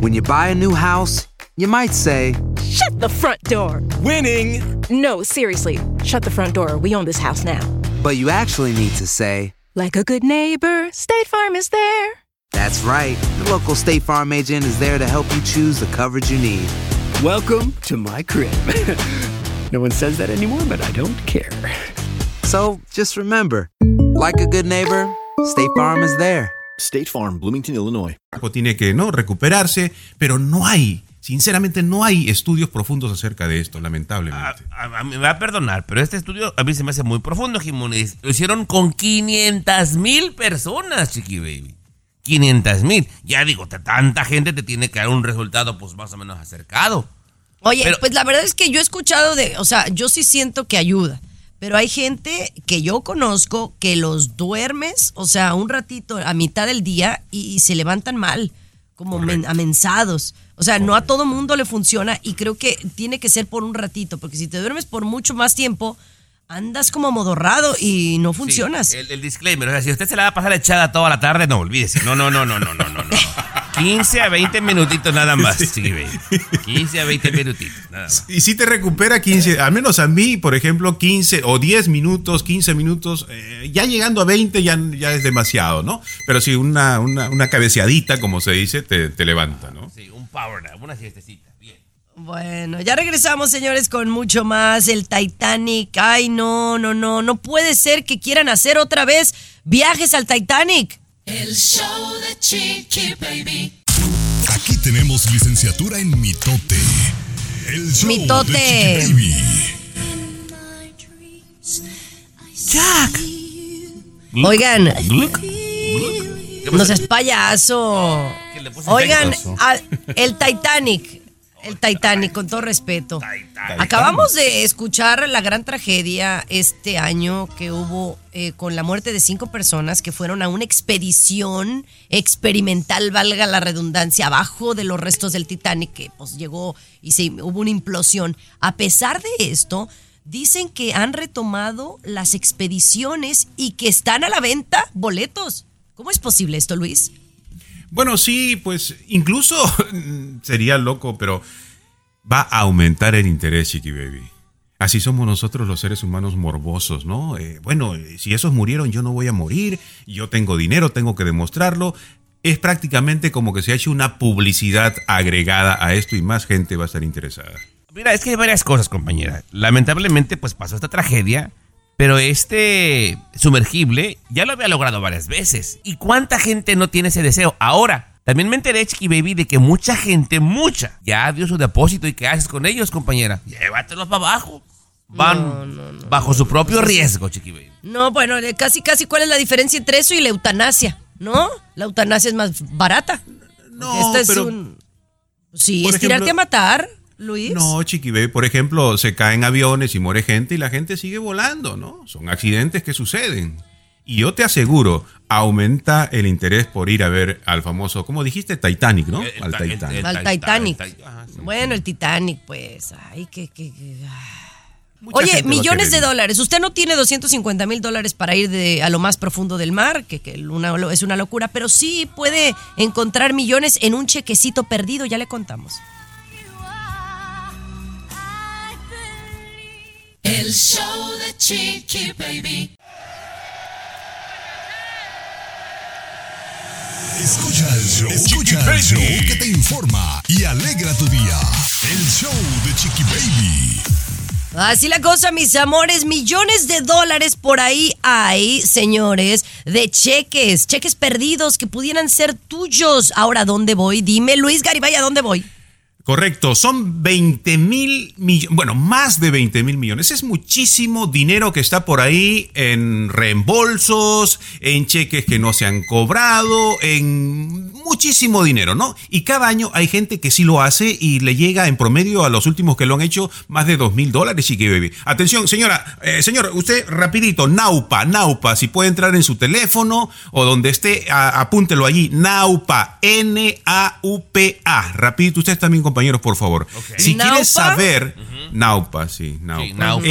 When you buy a new house, you might say, Shut the front door. Winning! No, seriously. Shut the front door. We own this house now. But you actually need to say, Like a good neighbor, State Farm is there. That's right. The local State Farm agent is there to help you choose the coverage you need. Welcome to my crib. <laughs> no one says that anymore, but I don't care. So just remember, like a good neighbor, State Farm is there. State Farm, Bloomington, Illinois. tiene que no recuperarse, pero no hay, sinceramente no hay estudios profundos acerca de esto, lamentablemente. A, a mí me va a perdonar, pero este estudio a mí se me hace muy profundo, Jimones. Lo hicieron con 500 mil personas, Chiqui Baby. 500 mil. Ya digo, tanta gente te tiene que dar un resultado pues más o menos acercado. Oye, Pero- pues la verdad es que yo he escuchado de, o sea, yo sí siento que ayuda, pero hay gente que yo conozco que los duermes, o sea, un ratito a mitad del día y, y se levantan mal, como men- amensados. O sea, no a todo mundo le funciona y creo que tiene que ser por un ratito, porque si te duermes por mucho más tiempo, andas como modorrado y no funcionas. Sí, el, el disclaimer, o sea, si usted se la va a pasar echada toda la tarde, no, olvídese. No, no, no, no, no, no, no. no. 15 a 20 minutitos nada más, Chiqui Baby. 15 a 20 minutitos, nada más. Y si te recupera 15, al menos a mí, por ejemplo, 15 o 10 minutos, 15 minutos, eh, ya llegando a 20 ya, ya es demasiado, ¿no? Pero si una, una, una cabeceadita, como se dice, te, te levanta, ¿no? Sí, un power nap, una siestecita. Bueno, ya regresamos, señores, con mucho más. El Titanic. Ay, no, no, no. No puede ser que quieran hacer otra vez viajes al Titanic. El show de Chiqui Baby. Aquí tenemos licenciatura en mitote. El show Mitote. de Chiqui Baby. Jack. Oigan, no seas payaso. ¿Qué le puse Oigan, al- el Titanic. El Titanic, con todo respeto. Acabamos de escuchar la gran tragedia este año que hubo eh, con la muerte de cinco personas que fueron a una expedición experimental, valga la redundancia, abajo de los restos del Titanic, que pues llegó y se, hubo una implosión. A pesar de esto, dicen que han retomado las expediciones y que están a la venta boletos. ¿Cómo es posible esto, Luis? Bueno, sí, pues incluso <laughs> sería loco, pero va a aumentar el interés, Chiqui Baby. Así somos nosotros los seres humanos morbosos, ¿no? Eh, bueno, si esos murieron, yo no voy a morir, yo tengo dinero, tengo que demostrarlo. Es prácticamente como que se ha hecho una publicidad agregada a esto y más gente va a estar interesada. Mira, es que hay varias cosas, compañera. Lamentablemente, pues pasó esta tragedia, pero este sumergible ya lo había logrado varias veces. ¿Y cuánta gente no tiene ese deseo? Ahora, también me enteré, Chiqui Baby, de que mucha gente, mucha, ya dio su depósito. ¿Y qué haces con ellos, compañera? Llévatelos para abajo. Van bajo su propio riesgo, Chiqui Baby. No, bueno, casi, casi, ¿cuál es la diferencia entre eso y la eutanasia? ¿No? La eutanasia es más barata. No, Esta es pero- un... Sí, es tirarte ejemplo- a matar, Luis. No, Chiqui Baby, por ejemplo, se caen aviones y muere gente y la gente sigue volando, ¿no? Son accidentes que suceden. Y yo te aseguro, aumenta el interés por ir a ver al famoso, como dijiste, Titanic, ¿no? El- al el- el- Titanic. el- Al Titan- Titanic. ajá, sí. Bueno, el Titanic, pues. Ay, que... que, ah. Oye, millones de dólares. Usted no tiene 250 mil dólares para ir de, a lo más profundo del mar, que, que una- es una locura, pero sí puede encontrar millones en un chequecito perdido, ya le contamos. El show de Chiqui Baby. Escucha el show, escucha el show que te informa y alegra tu día. El show de Chiqui Baby. Así la cosa, mis amores, millones de dólares por ahí hay, señores, de cheques, cheques perdidos que pudieran ser tuyos. Ahora, ¿a ¿dónde voy? Dime, Luis Garibay, ¿a dónde voy? Correcto, son 20 mil millones, bueno, más de 20 mil millones. Es muchísimo dinero que está por ahí en reembolsos, en cheques que no se han cobrado, en muchísimo dinero, ¿no? Y cada año hay gente que sí lo hace y le llega en promedio a los últimos que lo han hecho más de 2 mil dólares, Chiqui Baby. Atención, señora, eh, señor, usted rapidito, Naupa, Naupa, si puede entrar en su teléfono o donde esté, apúntelo allí, Naupa, N-A-U-P-A. Rapidito, ustedes también, compañeros, por favor. Si ¿Naupa? quieres saber, Naupa, sí, Naupa. Naupa.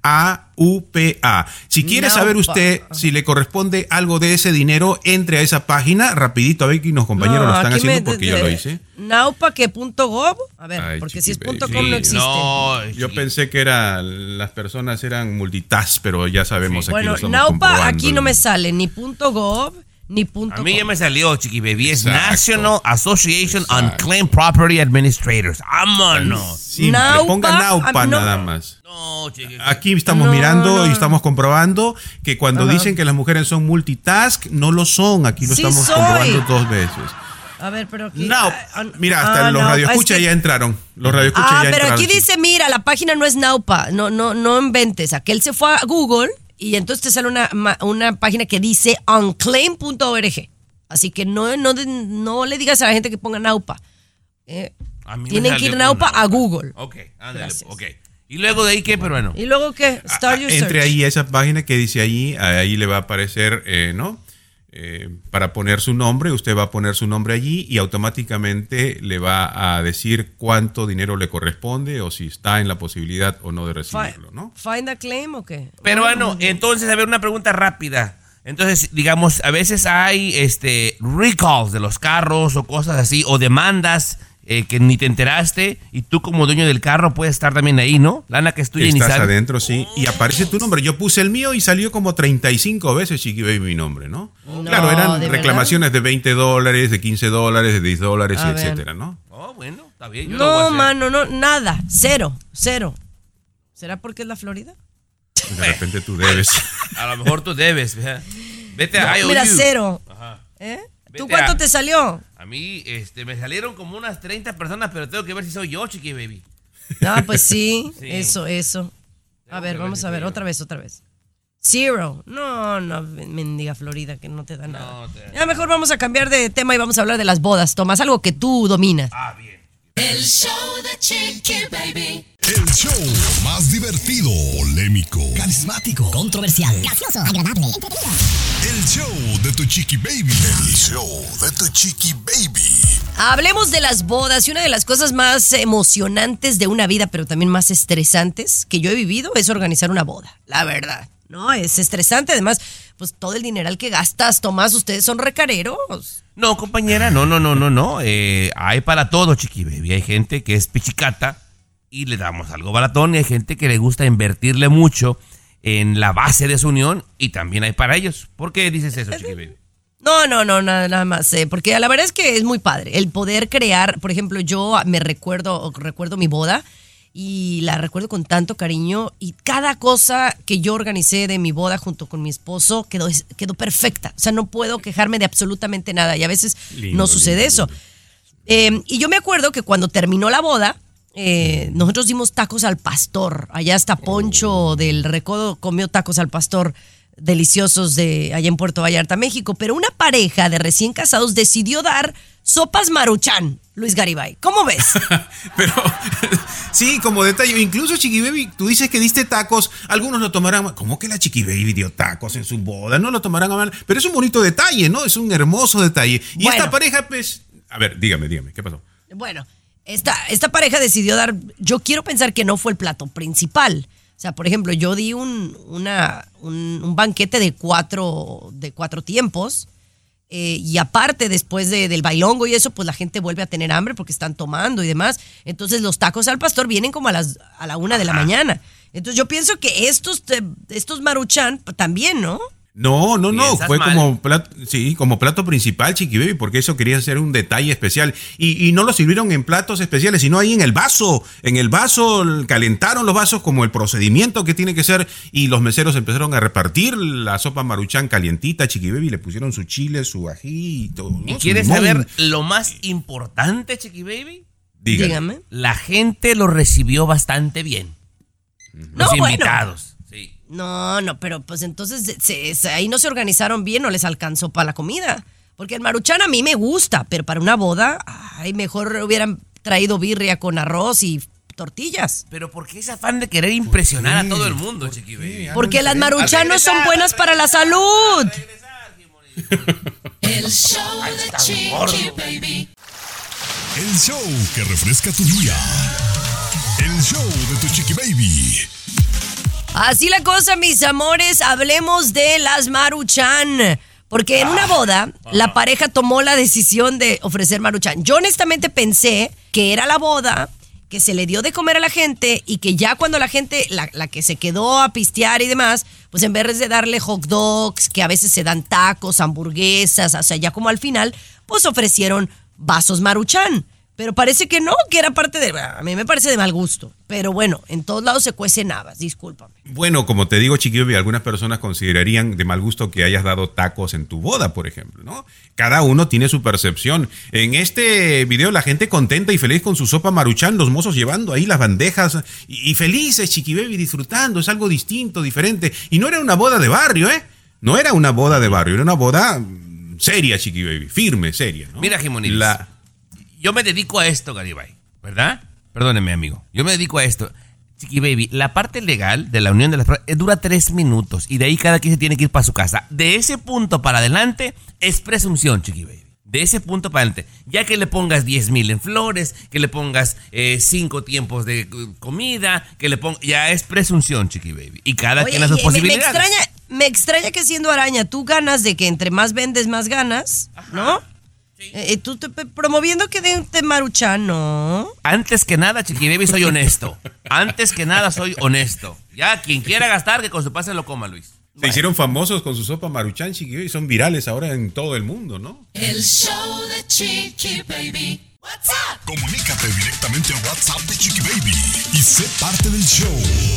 N-A-U-P-A. Si quiere saber usted si le corresponde algo de ese dinero, entre a esa página, rapidito, a ver que los compañeros No, lo están me- haciendo porque yo de- lo hice. Naupa que punto gov. A ver, Ay, porque si es punto com no Sí, existe. No, Yo pensé que era las personas eran multitask, pero ya sabemos aquí bueno, lo Naupa comprobando. aquí no me sale ni punto gov ni punto A mí ya me salió, Chiqui Baby. Es Exacto. National Association on Claim Property Administrators. ¡Vámonos! Simple, Naupa, ponga Naupa no- nada más. No, Chiqui. Aquí estamos No, mirando no. y estamos comprobando que cuando Ajá. dicen que las mujeres son multitask, no lo son. Aquí lo Sí estamos soy. comprobando dos veces. A ver, pero aquí. Now, ah, mira, hasta ah, los no, radioescuchas es que- ya entraron. Los radioescuchas Ah, ya pero entraron. aquí dice, mira, la página no es Naupa, no, no, no inventes. Aquel se fue a Google y entonces te sale una, una página que dice unclaim.org. Así que no, no, no le digas a la gente que ponga Naupa. Eh, tienen que ir Naupa a Google. Ok, ándale, ok. Y luego de ahí, ¿qué, peruano? Y luego qué? Start your Ah, Entre search. ahí a esa página que dice allí, ahí le va a aparecer, eh, ¿no? Eh, para poner su nombre, usted va a poner su nombre allí y automáticamente le va a decir cuánto dinero le corresponde o si está en la posibilidad o no de recibirlo, ¿no? Find a claim o qué? Peruano, entonces, a ver, una pregunta rápida. Entonces, digamos, a veces hay este recalls de los carros o cosas así, o demandas eh, que ni te enteraste, y tú como dueño del carro puedes estar también ahí, ¿no? Lana que es tuya y ni Estás sabes. adentro, sí. Y aparece tu nombre. Yo puse el mío y salió como 35 veces Chiqui Baby mi nombre, ¿no? claro, eran ¿de reclamaciones de 20 dólares, de 15 dólares, de 10 dólares, ver. etcétera, ¿no? Oh, bueno, está bien. Yo lo voy a No, mano, no, nada. Cero, cero. ¿Será porque es la Florida? De repente tú debes. <laughs> A lo mejor tú debes. vea. Vete a IOU. Mira, cero. Ajá. ¿Eh? ¿Tú Vete cuánto a- te salió? A mí este, me salieron como unas 30 personas, pero tengo que ver si soy yo, chiqui baby. Ah, pues sí, <laughs> Sí. eso, eso. A ver, vamos a ver, otra vez, otra vez. Zero. No, no, mendiga Florida, que no te da nada. Ya mejor vamos a cambiar de tema y vamos a hablar de las bodas, Tomás, algo que tú dominas. Ah, bien. El show de Chiqui Baby. El show más divertido, polémico, Carismático. Controversial. Gracioso. Agradable. Entretenido. el show de tu chiqui baby. El show de tu chiqui baby. Hablemos de las bodas y una de las cosas más emocionantes de una vida, pero también más estresantes que yo he vivido es organizar una boda, la verdad. No, es estresante, además, pues todo el dineral que gastas, Tomás, ustedes son recareros. No, compañera, no, no, no, no, no. Eh, hay para todo, chiqui baby. Hay gente que es pichicata y le damos algo baratón y hay gente que le gusta invertirle mucho en la base de su unión y también hay para ellos. ¿Por qué dices eso, chiqui baby? No, no, no, nada, nada más, eh, porque la verdad es que es muy padre el poder crear, por ejemplo, yo me recuerdo, recuerdo mi boda y la recuerdo con tanto cariño y cada cosa que yo organicé de mi boda junto con mi esposo quedó, quedó perfecta, o sea, no puedo quejarme de absolutamente nada y a veces Lindo, no sucede lindo, eso. Eh, y yo me acuerdo que cuando terminó la boda, eh, nosotros dimos tacos al pastor. Allá hasta Poncho del Recodo comió tacos al pastor deliciosos de allá en Puerto Vallarta, México. Pero una pareja de recién casados decidió dar sopas maruchan, Luis Garibay. ¿Cómo ves? <laughs> Pero sí, como detalle, incluso Chiqui Baby, tú dices que diste tacos, algunos lo tomarán mal. ¿Cómo que la Chiqui Baby dio tacos en su boda? No lo tomarán a mal, pero es un bonito detalle, ¿no? Es un hermoso detalle. Y Bueno. esta pareja, pues, a ver, dígame, dígame, ¿qué pasó? Bueno, esta, esta pareja decidió dar, yo quiero pensar que no fue el plato principal. O sea, por ejemplo, yo di un, una, un, un banquete de cuatro, de cuatro tiempos. Eh, y aparte, después de- del bailongo y eso, pues la gente vuelve a tener hambre porque están tomando y demás. Entonces los tacos al pastor vienen como a las a la una de la mañana. Entonces yo pienso que estos, eh, estos maruchan pues, también, ¿no? No, no, no, fue mal. como plato, sí, como plato principal, Chiqui Baby, porque eso quería hacer un detalle especial. Y, y no lo sirvieron en platos especiales, sino ahí en el vaso. En el vaso calentaron los vasos como el procedimiento que tiene que ser. Y los meseros empezaron a repartir la sopa maruchan calientita, Chiqui Baby, le pusieron su chile, su ají y todo. ¿no? ¿Y quieres limón. saber lo más importante, chiqui baby? Dígame. La gente lo recibió bastante bien. Los No, bueno. No, no, pero pues entonces se- se- ahí no se organizaron bien, no les alcanzó para la comida. Porque el maruchan a mí me gusta, pero para una boda, ay, mejor hubieran traído birria con arroz y tortillas. Pero ¿por qué ese afán de querer impresionar a todo el mundo, Chiqui Baby? Porque las maruchan no son buenas para la salud. <laughs> El show de Chiqui Baby. El show que refresca tu día. El show de tu chiqui baby. Así la cosa, mis amores, hablemos de las maruchan. Porque en una boda, la pareja tomó la decisión de ofrecer maruchan. Yo honestamente pensé que era la boda, que se le dio de comer a la gente y que ya cuando la gente, la, la que se quedó a pistear y demás, pues en vez de darle hot dogs, que a veces se dan tacos, hamburguesas, o sea, ya como al final, pues ofrecieron vasos maruchan. Pero parece que no, que era parte de... A mí me parece de mal gusto. Pero bueno, en todos lados se cuecen habas, discúlpame. Bueno, como te digo, Chiqui Baby, algunas personas considerarían de mal gusto que hayas dado tacos en tu boda, por ejemplo, ¿no? Cada uno tiene su percepción. En este video la gente contenta y feliz con su sopa maruchan, los mozos llevando ahí las bandejas y, y felices, Chiqui Baby, disfrutando, es algo distinto, diferente. Y no era una boda de barrio, ¿eh? No era una boda de barrio, era una boda mm, seria, Chiqui Baby, firme, seria, ¿no? Mira, Jimonides. La- Yo me dedico a esto, Garibay, ¿verdad? Perdóneme, amigo. Yo me dedico a esto. Chiqui Baby, la parte legal de la unión de las personas eh, dura tres minutos y de ahí cada quien se tiene que ir para su casa. De ese punto para adelante es presunción, Chiqui Baby. De ese punto para adelante. Ya que le pongas 10 mil en flores, que le pongas eh, cinco tiempos de eh, comida, que le pongas... Ya es presunción, Chiqui Baby. Y cada Oye, quien a sus me- me, posibilidades. extraña, me extraña que siendo araña tú ganas de que entre más vendes más ganas, ¿no? Eh, tú te, promoviendo que de, de maruchan, ¿no? Antes que nada, Chiqui Baby, soy honesto. Antes que nada, soy honesto. Ya, quien quiera gastar, que con su pase lo coma, Luis. Se hicieron famosos con su sopa maruchan, Chiqui Baby, son virales ahora en todo el mundo, ¿no? El show de Chiqui Baby. What's up? Comunícate directamente a WhatsApp de Chiqui Baby y sé parte del show.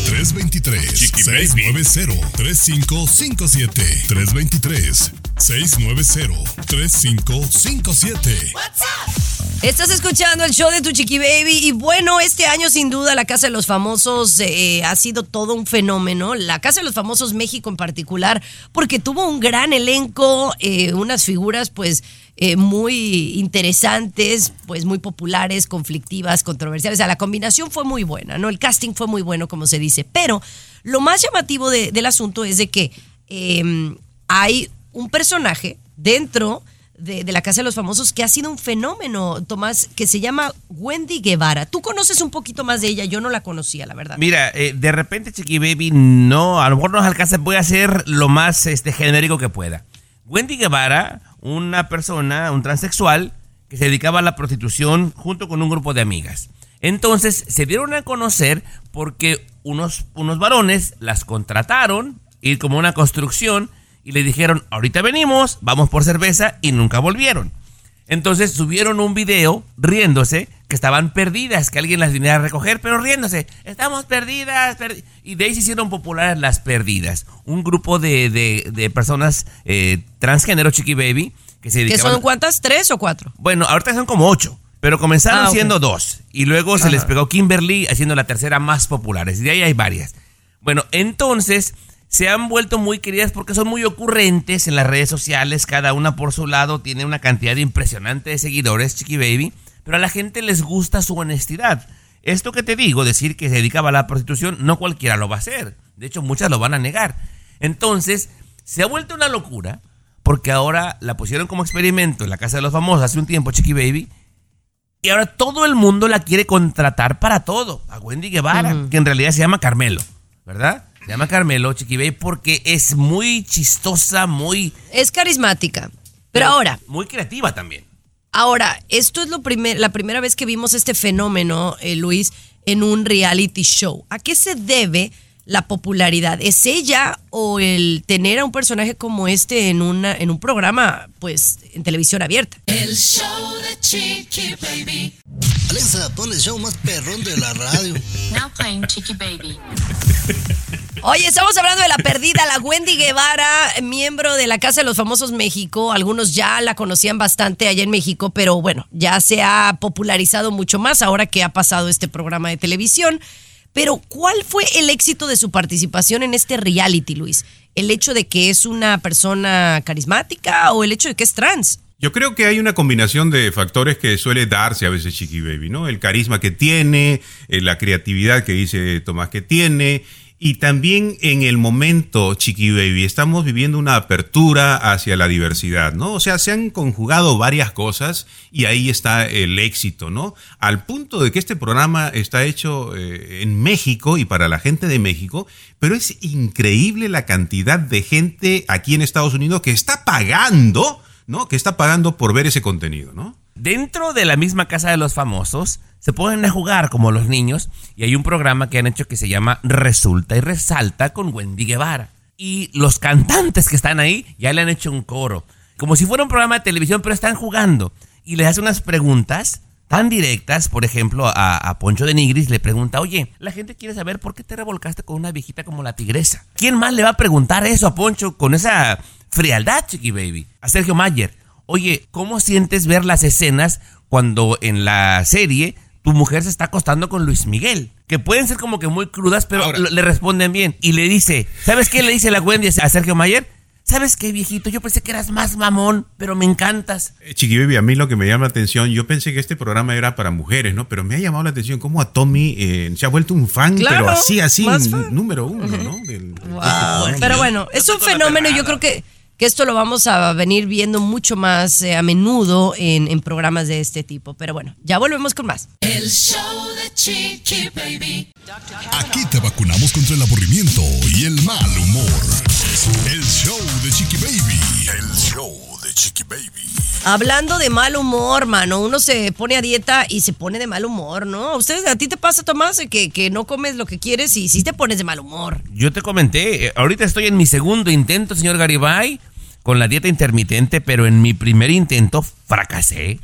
323-690-3557. 323-690-3557. Estás escuchando el show de tu chiqui baby y bueno, este año sin duda la Casa de los Famosos eh, ha sido todo un fenómeno. La Casa de los Famosos México en particular, porque tuvo un gran elenco, eh, unas figuras pues eh, muy interesantes, pues muy populares, conflictivas, controversiales. O sea, la combinación fue muy buena, ¿no? El casting fue muy bueno, como se dice. Pero lo más llamativo de- del asunto es de que eh, hay un personaje dentro de, la Casa de los Famosos que ha sido un fenómeno, Tomás, que se llama Wendy Guevara. Tú conoces un poquito más de ella, yo no la conocía, la verdad. Mira, eh, de repente, Chiqui Baby, no, a lo mejor nos alcanza, voy a hacer lo más este, genérico que pueda. Wendy Guevara, una persona, un transexual, que se dedicaba a la prostitución junto con un grupo de amigas. Entonces se dieron a conocer porque unos, unos varones las contrataron, ir como una construcción, y le dijeron, ahorita venimos, vamos por cerveza, y nunca volvieron. Entonces subieron un video riéndose que estaban perdidas, que alguien las viniera a recoger, pero riéndose. Estamos perdidas. perdi-". y de ahí se hicieron populares las perdidas. Un grupo de, de- de personas eh, transgénero, Chiqui Baby, que se ¿Que dedicaban... son cuántas? ¿Tres o cuatro? Bueno, ahorita son como ocho. Pero comenzaron Ah, siendo dos. Y luego se les pegó Kimberly haciendo la tercera más popular. Y de ahí hay varias. Bueno, entonces se han vuelto muy queridas porque son muy ocurrentes en las redes sociales. Cada una por su lado tiene una cantidad impresionante de seguidores, Chiqui Baby. Pero a la gente les gusta su honestidad. Esto que te digo, decir que se dedicaba a la prostitución, no cualquiera lo va a hacer. De hecho, muchas lo van a negar. Entonces, se ha vuelto una locura porque ahora la pusieron como experimento en la casa de los famosos hace un tiempo, Chiqui Baby. Y ahora todo el mundo la quiere contratar para todo. A Wendy Guevara, que en realidad se llama Carmelo, ¿verdad? Se llama Carmelo, Chiqui Baby, porque es muy chistosa, muy... Es carismática. Pero ahora, Muy creativa también. Ahora, esto es lo primer, la primera vez que vimos este fenómeno, eh, Luis, en un reality show. ¿A qué se debe la popularidad? ¿Es ella o el tener a un personaje como este en, una, en un programa, pues, en televisión abierta? El show de Chiqui Baby. Alexa, pon el show más perrón de la radio. <laughs> Now playing Chicky Baby. Oye, estamos hablando de la perdida, la Wendy Guevara, miembro de la Casa de los Famosos México. Algunos ya la conocían bastante allá en México, pero bueno, ya se ha popularizado mucho más ahora que ha pasado este programa de televisión. Pero, ¿cuál fue el éxito de su participación en este reality, Luis? ¿El hecho de que es una persona carismática o el hecho de que es trans? Yo creo que hay una combinación de factores que suele darse a veces Chiqui Baby, ¿no? El carisma que tiene, eh, la creatividad que dice Tomás que tiene, y también en el momento, Chiqui Baby, estamos viviendo una apertura hacia la diversidad, ¿no? O sea, se han conjugado varias cosas y ahí está el éxito, ¿no? Al punto de que este programa está hecho eh, en México y para la gente de México, pero es increíble la cantidad de gente aquí en Estados Unidos que está pagando, ¿no? Que está pagando por ver ese contenido, ¿no? Dentro de la misma casa de los famosos, se ponen a jugar como los niños y hay un programa que han hecho que se llama Resulta y Resalta con Wendy Guevara. Y los cantantes que están ahí ya le han hecho un coro. Como si fuera un programa de televisión, pero están jugando. Y le hace unas preguntas tan directas, por ejemplo, a, a, Poncho de Nigris le pregunta, oye, la gente quiere saber por qué te revolcaste con una viejita como la tigresa. ¿Quién más le va a preguntar eso a Poncho con esa frialdad, Chiqui Baby? A Sergio Mayer. Oye, ¿cómo sientes ver las escenas cuando en la serie tu mujer se está acostando con Luis Miguel? Que pueden ser como que muy crudas, pero Ahora- le responden bien. Y le dice, ¿sabes qué le dice la Wendy a Sergio Mayer? ¿Sabes qué, viejito? Yo pensé que eras más mamón, pero me encantas. Eh, Chiqui Baby, a mí lo que me llama la atención, yo pensé que este programa era para mujeres, ¿no? Pero me ha llamado la atención cómo a Tommy eh, se ha vuelto un fan, Claro, pero así, así, número uno, ¿no? Del- Wow. Pero bueno, es un fenómeno y yo creo que, que esto lo vamos a venir viendo mucho más eh, a menudo en, en programas de este tipo. Pero bueno, ya volvemos con más. El show de Chiqui Baby. Aquí te vacunamos contra el aburrimiento y el mal humor. El show de Chiqui Baby. El show de Chiqui Baby. Hablando de mal humor, mano, uno se pone a dieta y se pone de mal humor, ¿no? ¿Ustedes, a ti te pasa, Tomás, que, que no comes lo que quieres y sí te pones de mal humor? Yo te comenté, eh, ahorita estoy en mi segundo intento, señor Garibay, con la dieta intermitente, pero en mi primer intento fracasé.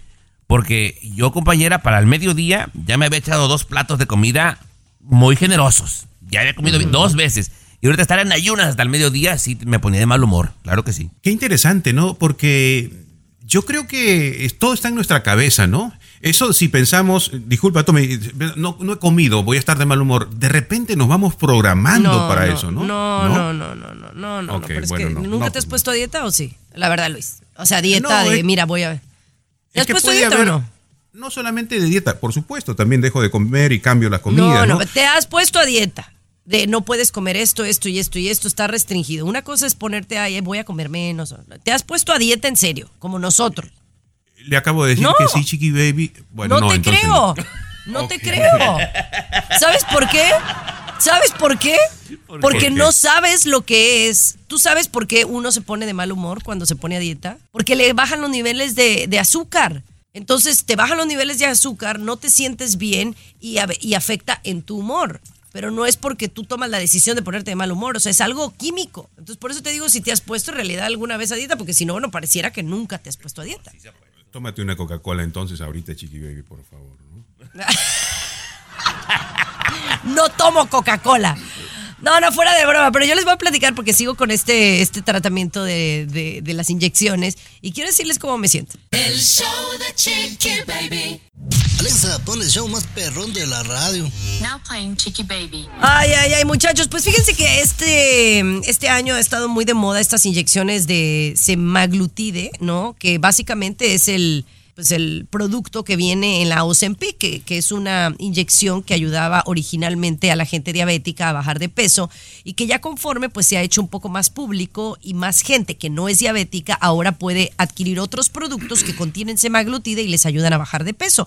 Porque yo, compañera, para el mediodía ya me había echado dos platos de comida muy generosos. Ya había comido dos veces. Y ahorita estar en ayunas hasta el mediodía sí me ponía de mal humor. Claro que sí. Qué interesante, ¿no? Porque yo creo que todo está en nuestra cabeza, ¿no? Eso si pensamos, disculpa, Tommy, no, no he comido, voy a estar de mal humor. De repente nos vamos programando para eso, ¿no? No, no, no, no, no, no, no, Ok, pero es bueno, que no, ¿nunca te has pues, puesto a dieta o sí? La verdad, Luis. O sea, dieta de, es- mira, voy a... ¿Te Es has que puesto dieta haber- o no? No solamente de dieta, por supuesto, también dejo de comer y cambio las comidas, no, ¿no? te has puesto a dieta. De no puedes comer esto, esto y esto y esto está restringido. Una cosa es ponerte ahí, voy a comer menos. Te has puesto a dieta en serio, como nosotros. Le acabo de decir No. que sí, Chiqui Baby. Bueno, no, no, te entonces creo. no. No, te creo. ¿Sabes por qué? ¿Sabes por qué? ¿Por Porque qué? no sabes lo que es. ¿Tú sabes por qué uno se pone de mal humor cuando se pone a dieta? Porque le bajan los niveles de, de azúcar. Entonces te bajan los niveles de azúcar, no te sientes bien y, y afecta en tu humor. Pero no es porque tú tomas la decisión de ponerte de mal humor, o sea, es algo químico. Entonces por eso te digo si te has puesto en realidad alguna vez a dieta, porque si no, bueno, pareciera que nunca te has puesto a dieta. Tómate una Coca-Cola entonces ahorita, Chiqui Baby, por favor. ¿no? <laughs> no tomo Coca-Cola. No, no, fuera de broma, pero yo les voy a platicar porque sigo con este, este tratamiento de, de- de las inyecciones y quiero decirles cómo me siento. El show de Chiqui Baby. Alexa, pon el show más perrón de la radio. Now playing Chicky Baby. Ay, ay, ay, muchachos, pues fíjense que este, este año ha estado muy de moda estas inyecciones de semaglutide, ¿no? Que básicamente es el, pues el producto que viene en la Ozempic, que, que es una inyección que ayudaba originalmente a la gente diabética a bajar de peso y que ya conforme pues se ha hecho un poco más público y más gente que no es diabética ahora puede adquirir otros productos que contienen semaglutide y les ayudan a bajar de peso.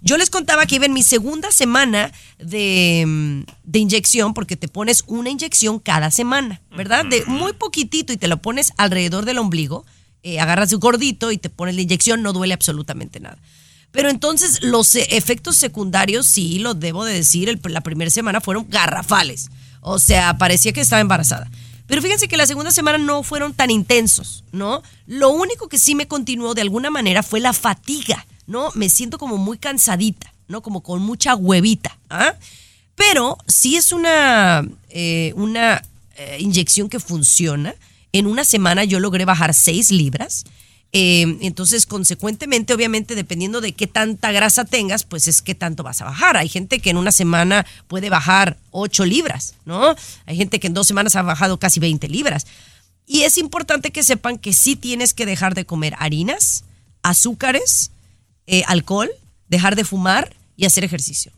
Yo les contaba que iba en mi segunda semana de, de inyección, porque te pones una inyección cada semana, ¿verdad? De muy poquitito y te lo pones alrededor del ombligo, eh, agarras un gordito y te pones la inyección, no duele absolutamente nada. Pero entonces los eh, efectos secundarios, sí, lo debo de decir, la primera semana fueron garrafales. O sea, parecía que estaba embarazada. Pero fíjense que la segunda semana no fueron tan intensos, ¿no? Lo único que sí me continuó de alguna manera fue la fatiga, ¿no? Me siento como muy cansadita. ¿no? Como con mucha huevita. ¿ah? Pero sí es una, eh, una eh, inyección que funciona. En una semana yo logré bajar 6 libras. Eh, entonces, consecuentemente, obviamente, dependiendo de qué tanta grasa tengas, pues es qué tanto vas a bajar. Hay gente que en una semana puede bajar 8 libras, ¿no? Hay gente que en dos semanas ha bajado casi 20 libras. Y es importante que sepan que sí tienes que dejar de comer harinas, azúcares, eh, alcohol, dejar de fumar y hacer ejercicio.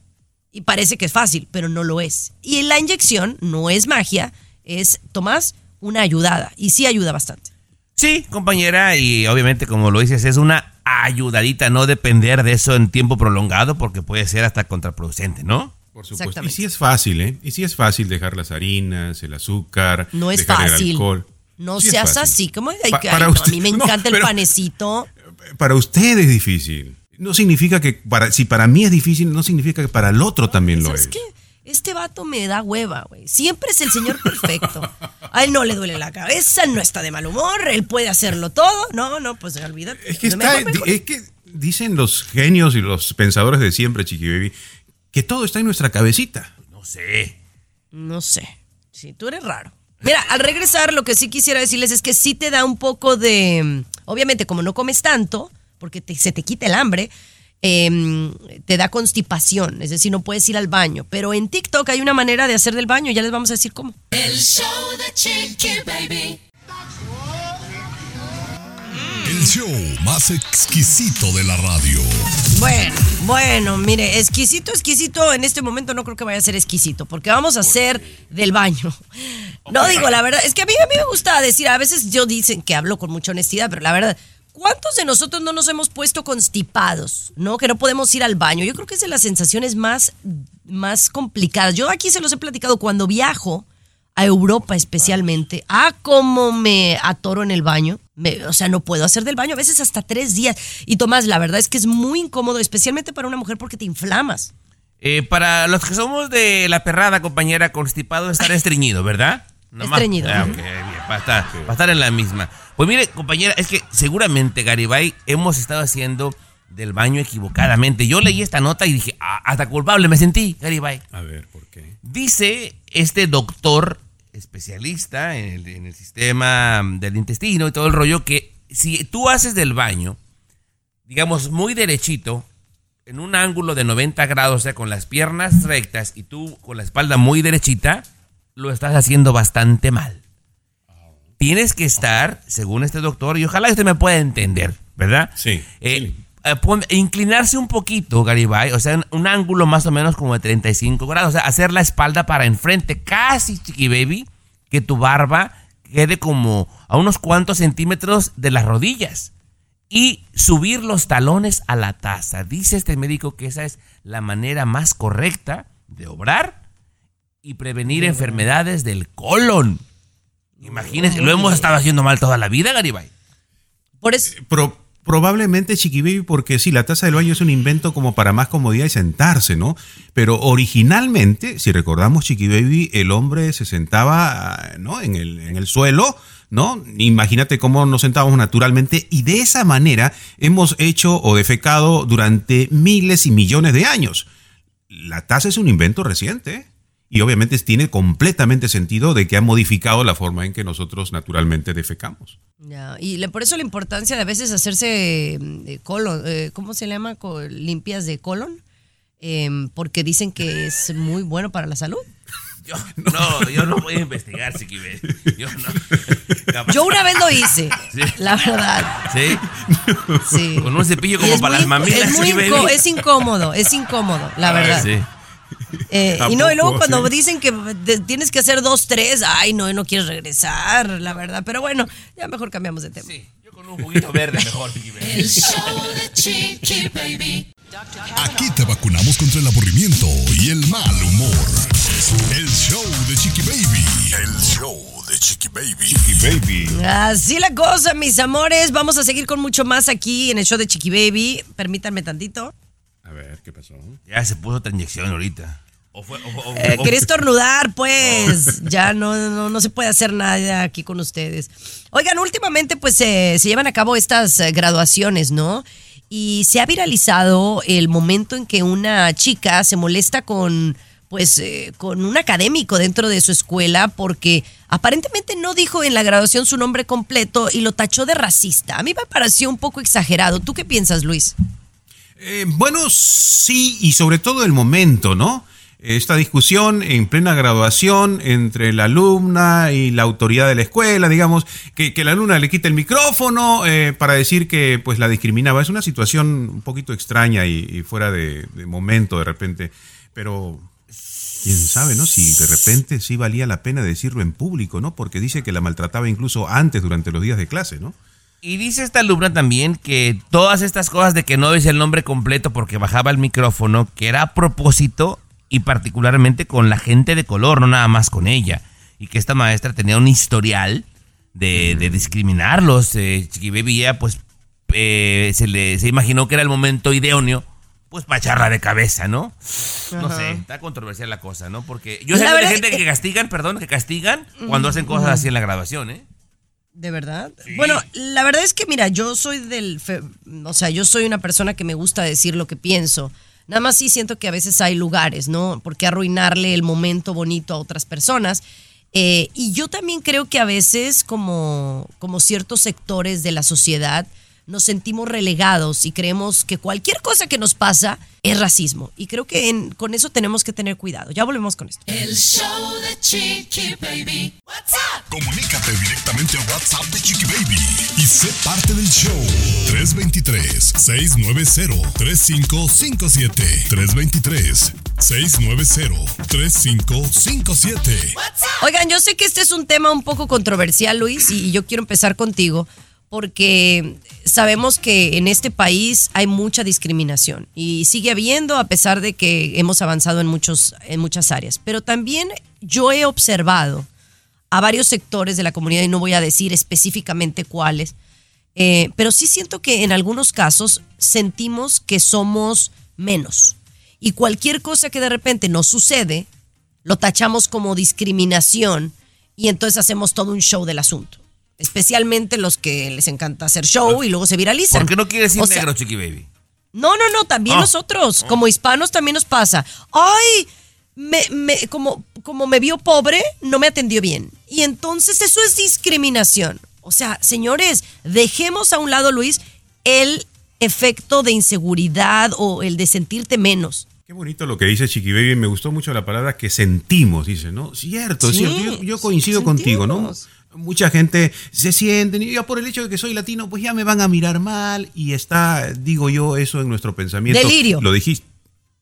Y parece que es fácil, pero no lo es. Y la inyección no es magia, es, Tomás, una ayudada. Y sí ayuda bastante. Sí, compañera, y obviamente como lo dices, es una ayudadita, no depender de eso en tiempo prolongado porque puede ser hasta contraproducente, ¿no? Por supuesto. Y sí es fácil, ¿eh? Y sí es fácil dejar las harinas, el azúcar, No es dejar el fácil. alcohol. No Sí es seas fácil. así, como Pa- para ay, no, usted- a mí me <laughs> no, encanta el panecito. Para usted es difícil. No significa que para si para mí es difícil, no significa que para el otro también lo ¿Sabes es. qué? Este vato me da hueva, güey. Siempre es el señor perfecto. A él no le duele la cabeza, no está de mal humor, él puede hacerlo todo. No, no, pues olvídate. Es que, Mejor, está, mejor. es que dicen los genios y los pensadores de siempre, Chiqui Baby, que todo está en nuestra cabecita. No sé. No sé. Sí, tú eres raro. Mira, al regresar, lo que sí quisiera decirles es que sí te da un poco de. Obviamente, como no comes tanto, porque te- se te quita el hambre, em, te da constipación. Es decir, no puedes ir al baño. Pero en TikTok hay una manera de hacer del baño, ya les vamos a decir cómo. El show de Chiqui Baby. El show más exquisito de la radio. Bueno, bueno, mire, exquisito, exquisito, en este momento no creo que vaya a ser exquisito, porque vamos a hacer del baño. No digo, la verdad, es que a mí, a mí me gusta decir, a veces yo dicen que hablo con mucha honestidad, pero la verdad, ¿cuántos de nosotros no nos hemos puesto constipados, no? Que no podemos ir al baño. Yo creo que es de las sensaciones más, más complicadas. Yo aquí se los he platicado cuando viajo a Europa especialmente. Ah, cómo me atoro en el baño. Me- o sea, no puedo hacer del baño a veces hasta tres días. Y Tomás, la verdad es que es muy incómodo, especialmente para una mujer porque te inflamas. Eh, para los que somos de la perrada, compañera, constipado, estar <laughs> estreñido, ¿verdad? Nomás- Estreñido, Ah, bien, para estar, para estar en la misma. Pues mire, compañera, es que seguramente, Garibay, hemos estado haciendo del baño equivocadamente. Yo leí esta nota y dije, "Ah, hasta culpable me sentí, Garibay. A ver, ¿por qué? Dice este doctor especialista en el, en el sistema del intestino y todo el rollo que si tú haces del baño, digamos, muy derechito, en un ángulo de 90 grados, o sea, con las piernas rectas y tú con la espalda muy derechita, lo estás haciendo bastante mal. Tienes que estar, según este doctor, y ojalá usted me pueda entender, ¿verdad? Sí. Eh, eh, inclinarse un poquito, Garibay, o sea, un, un ángulo más o menos como de 35 grados, o sea, hacer la espalda para enfrente, casi, chiqui baby, que tu barba quede como a unos cuantos centímetros de las rodillas y subir los talones a la taza. Dice este médico que esa es la manera más correcta de obrar y prevenir enfermedades del colon. Imagínense, lo hemos estado haciendo mal toda la vida, Garibay. Por eso, Pro- probablemente Chiqui Baby, porque sí, la taza del baño es un invento como para más comodidad y sentarse, ¿no? Pero originalmente, si recordamos Chiqui Baby, el hombre se sentaba ah, ¿no? en, el, en el suelo, ¿no? Imagínate cómo nos sentábamos naturalmente y de esa manera hemos hecho o defecado durante miles y millones de años. La taza es un invento reciente. Y obviamente tiene completamente sentido de que ha modificado la forma en que nosotros naturalmente defecamos. ya, y le- por eso la importancia de a veces hacerse eh, colon, eh, ¿cómo se llama? Limpias de colon, Em, porque dicen que es muy bueno para la salud. <laughs> Yo, no, yo no voy a investigar, Baby. Yo no. <laughs> Yo una vez lo hice, Sí. la verdad. ¿Sí? Sí. Con un cepillo como para muy las mamilas, es, muy Baby. es incómodo, es incómodo, la verdad. sí. Eh, ¿A y no, y luego cuando Sí. dicen que de- tienes que hacer dos, tres, ay, no, no quieres regresar, la verdad. Pero bueno, ya mejor cambiamos de tema. Yo con un juguito verde mejor. El show de Chiqui Baby. Aquí te vacunamos contra el aburrimiento y el mal humor. El show de Chiqui Baby. El show de Chiqui Baby. Chiqui Baby. Así la cosa, mis amores. Vamos a seguir con mucho más aquí en el show de Chiqui Baby. Permítanme tantito. A ver, ¿qué pasó? Ya se puso otra inyección ahorita. O fue, o- o- Eh. Pues <laughs> ya no, no, no se puede hacer nada aquí con ustedes. Oigan, últimamente pues eh, se llevan a cabo estas eh, graduaciones, ¿no? y se ha viralizado el momento en que una chica se molesta con pues eh, con un académico dentro de su escuela porque aparentemente no dijo en la graduación su nombre completo y lo tachó de racista. A mí me pareció un poco exagerado. ¿Tú qué piensas, Luis? Bueno, sí, y sobre todo el momento, ¿no? Esta discusión en plena graduación entre la alumna y la autoridad de la escuela, digamos, que, que la alumna le quita el micrófono eh, para decir que pues la discriminaba. Es una situación un poquito extraña y, fuera de, de momento de repente, pero quién sabe, ¿no? Si de repente sí valía la pena decirlo en público, ¿no? Porque dice que la maltrataba incluso antes durante los días de clase, ¿no? Y dice esta alumna también que todas estas cosas de que no dice el nombre completo porque bajaba el micrófono, que era a propósito y particularmente con la gente de color, no nada más con ella. Y que esta maestra tenía un historial de, de discriminarlos. Eh, Chiqui Baby ya pues eh, se, le, se imaginó que era el momento idóneo pues para echarla de cabeza, ¿no? No sé, está controversial la cosa, ¿no? Porque yo sé de gente que castigan, perdón, que castigan cuando hacen cosas así en la graduación, ¿eh? ¿De verdad? Bueno, la verdad es que mira, yo soy del, fe- o sea, yo soy una persona que me gusta decir lo que pienso. Nada más sí siento que a veces hay lugares, ¿no? Porque arruinarle el momento bonito a otras personas. Eh, y yo también creo que a veces como, como ciertos sectores de la sociedad nos sentimos relegados y creemos que cualquier cosa que nos pasa es racismo. Y creo que en- con eso tenemos que tener cuidado. Ya volvemos con esto. El show de Chiqui Baby. What's up? Comunícate directamente a WhatsApp de Chiqui Baby y sé parte del show. 323-690-3557. 323-690-3557. Oigan, yo sé que este es un tema un poco controversial, Luis, y yo quiero empezar contigo porque sabemos que en este país hay mucha discriminación y sigue habiendo a pesar de que hemos avanzado en, muchos, en muchas áreas. Pero también yo he observado a varios sectores de la comunidad, y no voy a decir específicamente cuáles, eh, pero sí siento que en algunos casos sentimos que somos menos. Y cualquier cosa que de repente nos sucede, lo tachamos como discriminación y entonces hacemos todo un show del asunto. Especialmente los que les encanta hacer show y luego se viralizan. ¿Por qué no quieres decir O sea, negro, Chiqui Baby? no, no, no, también Ah. nosotros, como hispanos, también nos pasa. Ay, me, me- como, como me vio pobre, no me atendió bien. Y entonces eso es discriminación. O sea, señores, dejemos a un lado, Luis, el efecto de inseguridad o el de sentirte menos. Qué bonito lo que dice Chiqui Baby. Me gustó mucho la palabra que sentimos, dice, ¿no? Cierto, Sí, cierto. Yo, yo coincido contigo, ¿no? Mucha gente se siente, y ya por el hecho de que soy latino, pues ya me van a mirar mal y está, digo yo, eso en nuestro pensamiento. Delirio. Lo dijiste.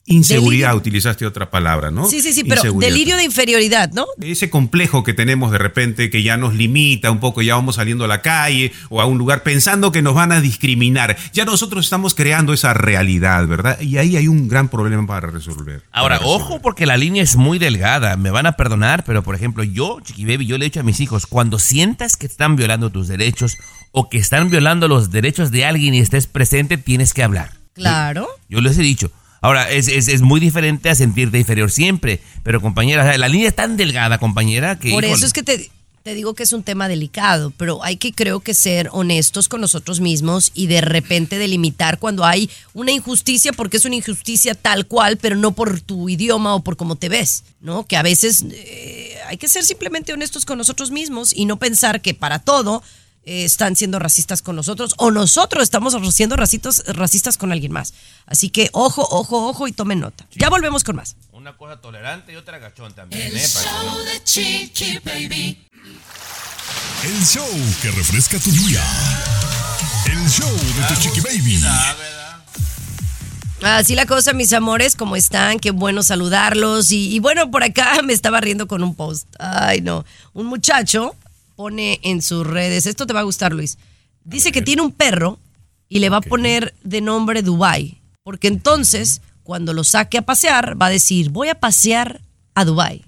Inseguridad, Delirio. utilizaste otra palabra, ¿no? Sí, sí, sí, pero delirio de inferioridad, ¿no? Ese complejo que tenemos de repente que ya nos limita un poco, ya vamos saliendo a la calle o a un lugar pensando que nos van a discriminar. Ya nosotros estamos creando esa realidad, ¿verdad? Y ahí hay un gran problema para resolver. Ahora, Para resolver. ojo porque la línea es muy delgada. Me van a perdonar, pero por ejemplo, yo, Chiqui Baby, yo le he dicho a mis hijos, cuando sientas que están violando tus derechos o que están violando los derechos de alguien y estés presente, tienes que hablar. Claro. Yo les he dicho. Ahora, es, es, es muy diferente a sentirte inferior siempre. Pero compañera, la línea es tan delgada, compañera, que... Por eso es que te, te digo que es un tema delicado, pero hay que creo que ser honestos con nosotros mismos y de repente delimitar cuando hay una injusticia, porque es una injusticia tal cual, pero no por tu idioma o por cómo te ves, ¿no? Que a veces eh, hay que ser simplemente honestos con nosotros mismos y no pensar que para todo eh, están siendo racistas con nosotros o nosotros estamos siendo racistas, racistas con alguien más. Así que ojo, ojo, ojo y tomen nota. Ya volvemos con más. Una cosa tolerante y otra gachón también, El ¿eh? No- show de Chiqui Baby. El show que refresca tu día. El show de tu Chiqui Baby. Así la cosa, mis amores, ¿cómo están? Qué bueno saludarlos. Y, y bueno, por acá <laughs> me estaba riendo con un post. Ay, no. Un muchacho pone en sus redes, esto te va a gustar, Luis. Dice que tiene un perro y le va a poner de nombre Dubai, porque entonces cuando lo saque a pasear va a decir, voy a pasear a Dubai.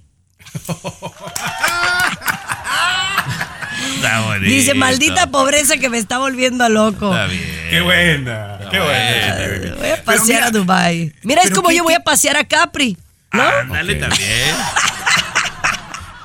<laughs> Dice, maldita pobreza que me está volviendo loco. Está bien. Qué buena, qué buena. Voy a pasear a Dubai. Mira, es como qué- yo voy a pasear a Capri. ¿No? Dale también. <laughs>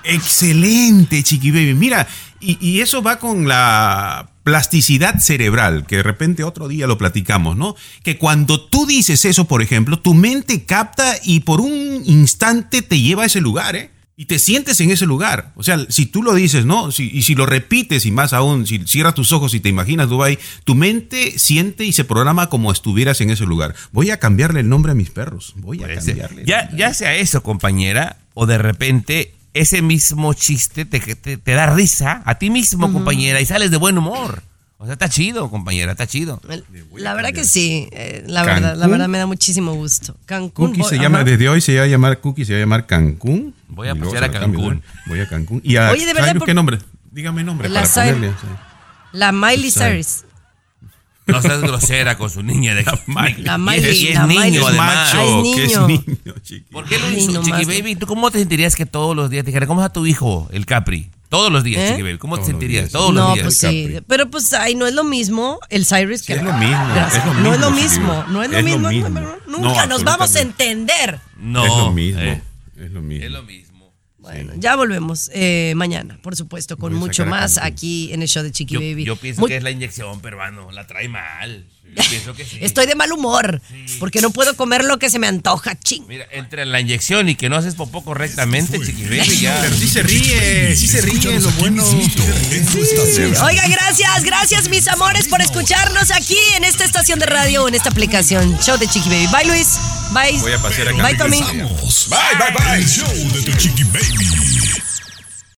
Excelente, Chiqui Baby. Mira, y, y eso va con la plasticidad cerebral, que de repente otro día lo platicamos, ¿no? Que cuando tú dices eso, por ejemplo, tu mente capta y por un instante te lleva a ese lugar, ¿eh? Y te sientes en ese lugar. O sea, si tú lo dices, ¿no? Si- y si lo repites y más aún, si cierras tus ojos y te imaginas Dubai, tu mente siente y se programa como estuvieras en ese lugar. Voy a cambiarle el nombre a mis perros. Voy a Puede ser. cambiarle. Ya, ya sea eso, compañera, o de repente ese mismo chiste te, te, te da risa a ti mismo, compañera, y sales de buen humor. O sea, está chido, compañera, está chido. La verdad que sí, eh, la verdad, la verdad me da muchísimo gusto. Cancún. Cookie voy- se llama, desde hoy se va a llamar Cookie, se va a llamar Cancún. Voy a pasear se a Cancún. Voy a Cancún. ¿Y a Oye, de verdad, por- qué nombre? Dígame nombre La para Cyrus. ponerle. La Miley Cyrus. No seas grosera con su niña de La Miley, es, la niño, Miley. además. Ay, es que es niño. chiqui. ¿Por qué lo Ay, hizo, no Chiqui. Baby? ¿Tú cómo te sentirías que todos los días te dijera, ¿cómo es a tu hijo, el Capri? Todos los días, ¿Eh? Chiqui Baby. ¿Cómo te Todos los sentirías? días. Todos los no, días. pues sí. Pero pues, ay, no es lo mismo el Cyrus que es la- lo mismo, Gracias. es lo No es lo mismo, no es lo mismo. Nunca No, nos vamos a entender. No. es lo mismo. eh, es lo mismo. es lo mismo. Bueno, ya volvemos eh, mañana, por supuesto, con mucho más aquí en el show de Chiqui Yo, Baby. yo pienso Muy- que es la inyección, pero bueno, la trae mal. Yo pienso que sí. <laughs> Estoy de mal humor porque no puedo comer lo que se me antoja, ching. Mira, entre la inyección y que no haces popó correctamente, Chiqui Baby, ya. Pero sí se ríe, sí se ríe, lo bueno. Oiga, gracias, gracias mis amores por escucharnos aquí en esta estación de radio, en esta aplicación. Show de Chiqui Baby. Bye Luis. Bye. Voy a pasear a Bye Tommy. Bye, bye, bye. El show de tu chiqui baby.